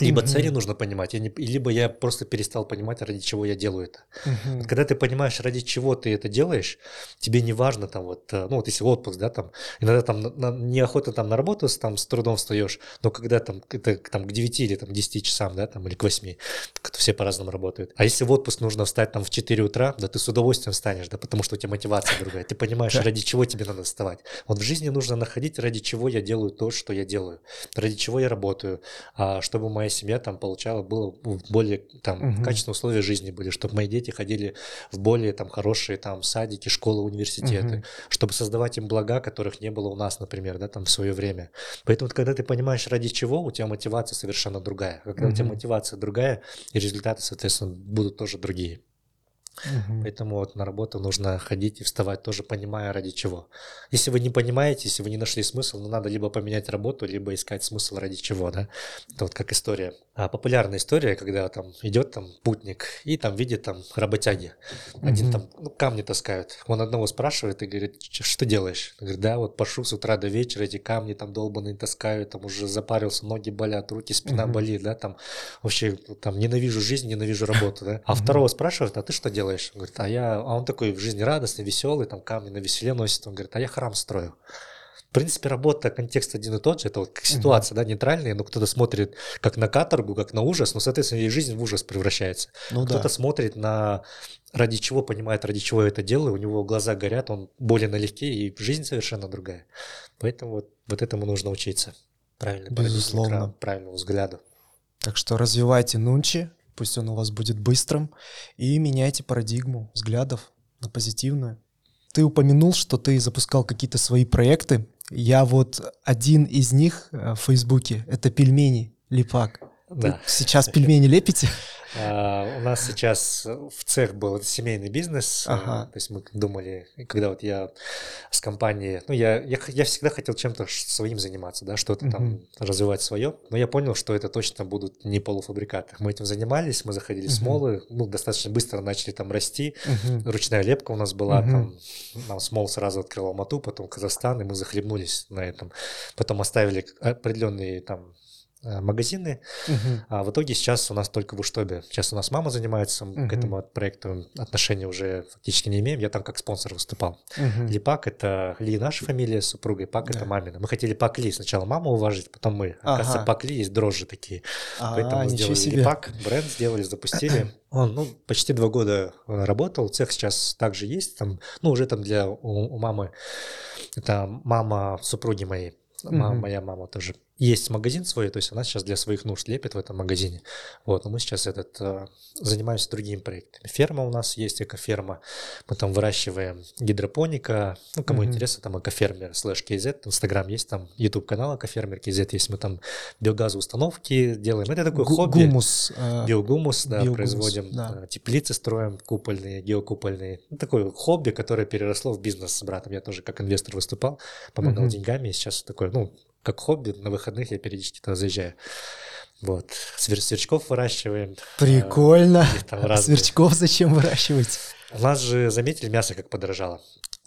Либо mm-hmm. цели нужно понимать, я не, либо я просто перестал понимать, ради чего я делаю это. Mm-hmm. Когда ты понимаешь, ради чего ты это делаешь, тебе не важно там вот, э, ну вот если отпуск, да, там, иногда там на, неохота там на работу там с трудом встаешь, но когда там, это, там к 9 или там 10 часам, да, там, или к 8, как-то все по-разному работают. А если в отпуск нужно встать там в 4 утра, да ты с удовольствием встанешь, да, потому что у тебя мотивация другая. Ты понимаешь, ради чего тебе надо вставать. Вот в жизни нужно находить, ради чего я делаю то, что я делаю, ради чего я работаю, а чтобы моя семья там получала, было более там угу. качественные условия жизни были, чтобы мои дети ходили в более там хорошие там садики, школы, университеты, угу. чтобы создавать им блага, которых не было у нас, например, да, там в свое время. Поэтому, когда ты понимаешь, ради чего, у тебя мотивация совершенно другая. Когда угу. у тебя мотивация другая, и результаты, соответственно, будут тоже другие. Угу. Поэтому вот на работу нужно ходить и вставать, тоже понимая ради чего. Если вы не понимаете, если вы не нашли смысл, ну надо либо поменять работу, либо искать смысл ради чего, да. Это вот как история. А популярная история, когда там идет там путник и там видит там работяги. Один угу. там ну, камни таскают. Он одного спрашивает и говорит, что делаешь? Он говорит, да, вот пошу с утра до вечера, эти камни там долбанные таскаю, там уже запарился, ноги болят, руки, спина угу. болит, да, там вообще там ненавижу жизнь, ненавижу работу, да. А угу. второго спрашивают, а ты что делаешь? Делаешь? Он говорит, а я, а он такой в жизни радостный, веселый, там камни на веселе носит. Он говорит, а я храм строю. В принципе, работа, контекст один и тот же, это вот ситуация, угу. да, нейтральная, но кто-то смотрит как на каторгу, как на ужас, но, соответственно, и жизнь в ужас превращается. Ну, кто-то да. смотрит на ради чего, понимает, ради чего я это делаю, у него глаза горят, он более налегке, и жизнь совершенно другая. Поэтому вот, вот этому нужно учиться. Правильно, Безусловно. правильному взгляду. Так что развивайте нунчи, пусть он у вас будет быстрым, и меняйте парадигму взглядов на позитивную. Ты упомянул, что ты запускал какие-то свои проекты. Я вот один из них э, в Фейсбуке, это пельмени, Липак. Да. Сейчас пельмени лепите? Uh, у нас сейчас в цех был семейный бизнес, ага. uh, то есть мы думали, когда вот я с компанией, ну я, я, я всегда хотел чем-то своим заниматься, да, что-то uh-huh. там развивать свое, но я понял, что это точно будут не полуфабрикаты. Мы этим занимались, мы заходили uh-huh. смолы, ну достаточно быстро начали там расти, uh-huh. ручная лепка у нас была, uh-huh. там нам смол сразу открыл Алмату, потом Казахстан, и мы захлебнулись на этом. Потом оставили определенные там Э, магазины. Угу. А в итоге сейчас у нас только в Уштобе. Сейчас у нас мама занимается угу. к этому проекту. Отношения уже фактически не имеем. Я там как спонсор выступал. Угу. Липак — это Ли наша фамилия с супругой, Пак да. — это мамина. Мы хотели Пак Ли. Сначала маму уважить, потом мы. Ага. Оказывается, Пак Ли есть дрожжи такие. А, Поэтому сделали себе. Липак, бренд сделали, запустили. Он ну, почти два года работал. Цех сейчас также есть. Там, ну, уже там для у, у мамы. Это мама супруги моей. Мама, угу. Моя мама тоже есть магазин свой, то есть она сейчас для своих нужд лепит в этом магазине. Вот, но мы сейчас этот, э, занимаемся другими проектами. Ферма у нас есть, экоферма. Мы там выращиваем гидропоника. Ну, кому mm-hmm. интересно, там экофермер слэш KZ, Инстаграм есть, там YouTube канал экофермер KZ есть. Мы там биогазоустановки делаем. Это такой Гу- хобби. Гумус. Э, биогумус, да, биогумус, производим. Да. Э, теплицы строим купольные, геокупольные. Ну, такое хобби, которое переросло в бизнес с братом. Я тоже как инвестор выступал, помогал mm-hmm. деньгами. И сейчас такой, ну, как хобби, на выходных я периодически туда заезжаю. Вот. Свер сверчков выращиваем. Прикольно. А сверчков зачем выращивать? У нас же заметили, мясо как подорожало.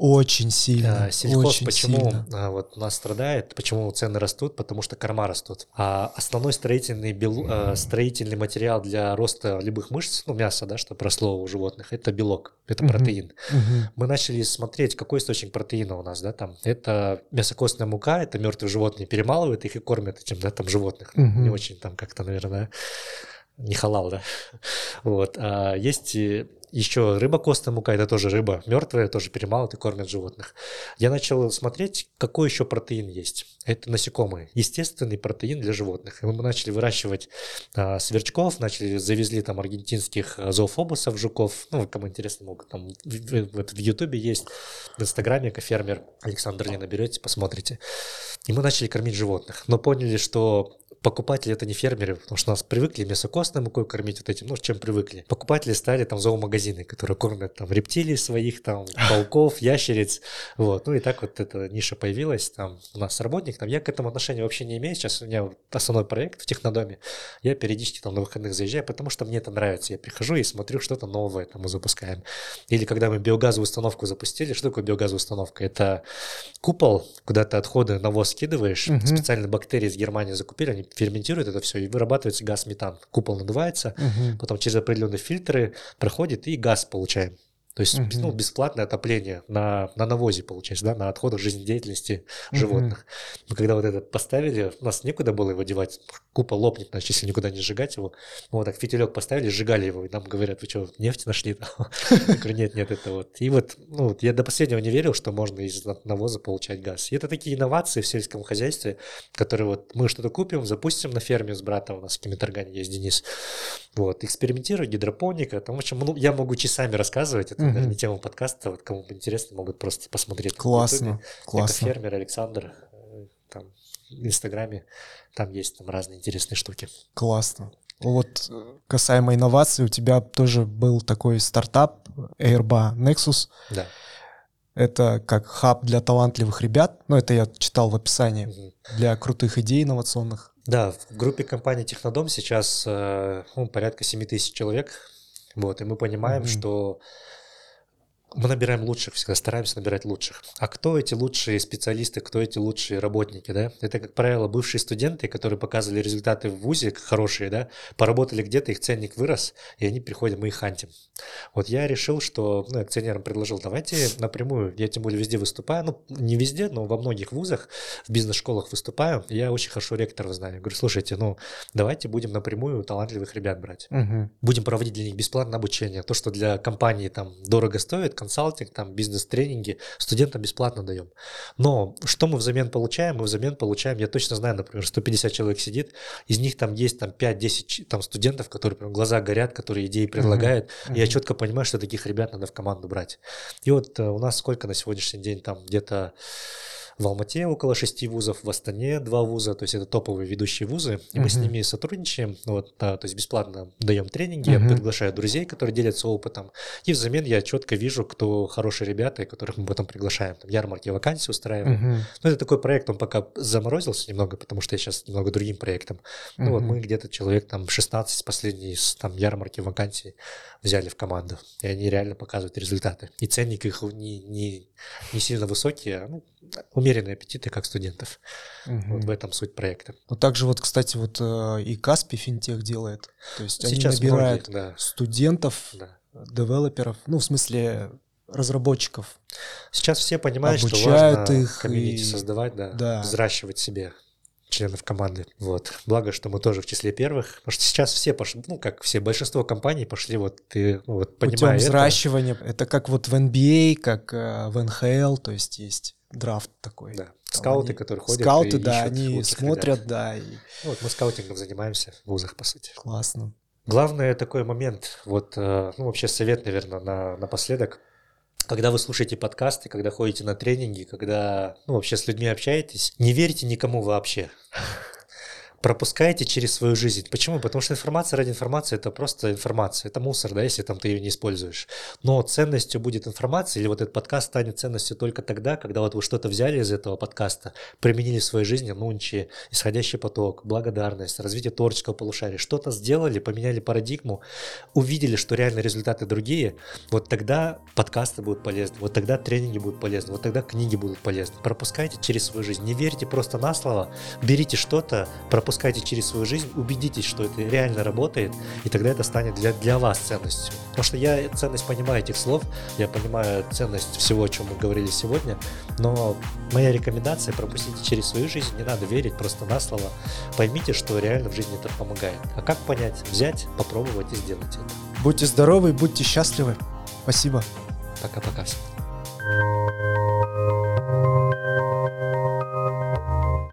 Очень сильно. А, сельхоз очень почему сильно. А, вот у нас страдает, почему цены растут, потому что корма растут. А основной строительный, бел, а, строительный материал для роста любых мышц, ну мяса, да, чтобы росло у животных, это белок, это протеин. Uh-huh. Мы начали смотреть, какой источник протеина у нас, да, там. Это мясокостная мука, это мертвые животные перемалывают их и кормят этим, да, там животных. Uh-huh. Не очень там как-то, наверное, не халал, да. Вот. А есть еще рыба костная мука, это тоже рыба мертвая, тоже перемалывают и кормят животных. Я начал смотреть, какой еще протеин есть. Это насекомые. Естественный протеин для животных. И мы начали выращивать а, сверчков, начали, завезли там аргентинских зоофобусов, жуков. Ну, кому интересно, могут там в, Ютубе есть, в Инстаграме экофермер Александр Ли наберете, посмотрите. И мы начали кормить животных, но поняли, что покупатели это не фермеры, потому что нас привыкли мясокостной мукой кормить вот этим, ну, чем привыкли. Покупатели стали там зоомагазины, которые кормят там рептилий своих, там, пауков, ящериц, вот. Ну и так вот эта ниша появилась, там у нас работник, там я к этому отношения вообще не имею, сейчас у меня основной проект в Технодоме, я периодически там на выходных заезжаю, потому что мне это нравится, я прихожу и смотрю, что-то новое там мы запускаем. Или когда мы биогазовую установку запустили, что такое биогазовая установка? Это купол, куда ты отходы, навоз скидываешь, угу. специально бактерии из Германии закупили, они ферментирует это все, и вырабатывается газ метан. Купол надувается, угу. потом через определенные фильтры проходит, и газ получаем. То есть угу. ну, бесплатное отопление на, на навозе, получается, да, на отходах жизнедеятельности животных. Угу. Мы когда вот это поставили, у нас некуда было его девать, купол лопнет, значит, если никуда не сжигать его. Мы вот так фитилек поставили, сжигали его, и нам говорят, вы что, нефть нашли? Я говорю, нет, нет, это вот. И вот, ну, я до последнего не верил, что можно из навоза получать газ. И это такие инновации в сельском хозяйстве, которые вот мы что-то купим, запустим на ферме с братом, у нас в Кимитаргане есть Денис. Вот, экспериментируем, гидропоника, там, в общем, ну, я могу часами рассказывать, это, наверное, не тема подкаста, вот кому интересно, могут просто посмотреть. Классно, классно. Фермер Александр, э, там, в Инстаграме, там есть там разные интересные штуки. Классно. Вот э, касаемо инноваций, у тебя тоже был такой стартап Airba Nexus. Да. Это как хаб для талантливых ребят. Ну, это я читал в описании. Угу. Для крутых идей инновационных. Да, в группе компании Технодом сейчас э, ну, порядка 7 тысяч человек. Вот, и мы понимаем, mm-hmm. что мы набираем лучших, всегда стараемся набирать лучших. А кто эти лучшие специалисты, кто эти лучшие работники, да? Это, как правило, бывшие студенты, которые показывали результаты в ВУЗе хорошие, да, поработали где-то, их ценник вырос, и они приходят, мы их хантим. Вот я решил, что, ну, акционерам предложил, давайте напрямую, я тем более везде выступаю, ну, не везде, но во многих вузах, в бизнес-школах выступаю, я очень хорошо ректоров знаю. Я говорю, слушайте, ну, давайте будем напрямую талантливых ребят брать. Угу. Будем проводить для них бесплатное обучение. То, что для компании там дорого стоит, консалтинг, там бизнес-тренинги студентам бесплатно даем. Но что мы взамен получаем? Мы взамен получаем, я точно знаю, например, 150 человек сидит, из них там есть там 5-10 там, студентов, которые прям глаза горят, которые идеи предлагают. Uh-huh. Uh-huh. Я четко понимаю, что таких ребят надо в команду брать. И вот э, у нас сколько на сегодняшний день там где-то в Алмате около шести вузов, в Астане два вуза, то есть это топовые ведущие вузы, и мы с ними сотрудничаем, вот, да, то есть бесплатно даем тренинги, я приглашаю друзей, которые делятся опытом, и взамен я четко вижу, кто хорошие ребята, которых мы потом приглашаем, там ярмарки вакансий устраиваем. Ну, это такой проект, он пока заморозился немного, потому что я сейчас немного другим проектом. Ну, вот мы где-то человек там 16 последние там ярмарки вакансий взяли в команду, и они реально показывают результаты. И ценник их не, не, не сильно высокий, а ну, умеренные аппетиты, как студентов. Угу. Вот в этом суть проекта. Ну, также вот, кстати, вот э, и Каспи финтех делает. То есть Сейчас они набирают многие, да. студентов, да. девелоперов, ну, в смысле разработчиков. Сейчас все понимают, Обучают что важно их комьюнити и... создавать, да, да, взращивать себе членов команды. Вот. Благо, что мы тоже в числе первых. Потому что сейчас все пошли, ну, как все, большинство компаний пошли, вот ты ну, вот, понимая Путем взращивания. Это. это как вот в NBA, как э, в НХЛ, то есть есть драфт такой. Да. Скауты, они, которые ходят. Скауты, да, они смотрят, ребят. да. И... Ну, вот мы скаутингом занимаемся в вузах, по сути. Классно. Главный такой момент, вот, э, ну, вообще совет, наверное, на, напоследок – когда вы слушаете подкасты, когда ходите на тренинги, когда ну, вообще с людьми общаетесь, не верьте никому вообще пропускаете через свою жизнь. Почему? Потому что информация ради информации это просто информация, это мусор, да, если там ты ее не используешь. Но ценностью будет информация, или вот этот подкаст станет ценностью только тогда, когда вот вы что-то взяли из этого подкаста, применили в своей жизни, нунчи, исходящий поток, благодарность, развитие творческого полушария, что-то сделали, поменяли парадигму, увидели, что реально результаты другие, вот тогда подкасты будут полезны, вот тогда тренинги будут полезны, вот тогда книги будут полезны. Пропускайте через свою жизнь, не верьте просто на слово, берите что-то, пропускайте пропускайте через свою жизнь, убедитесь, что это реально работает, и тогда это станет для, для вас ценностью. Потому что я ценность понимаю этих слов, я понимаю ценность всего, о чем мы говорили сегодня, но моя рекомендация пропустите через свою жизнь, не надо верить просто на слово. Поймите, что реально в жизни это помогает. А как понять? Взять, попробовать и сделать это. Будьте здоровы, будьте счастливы. Спасибо. Пока-пока всем.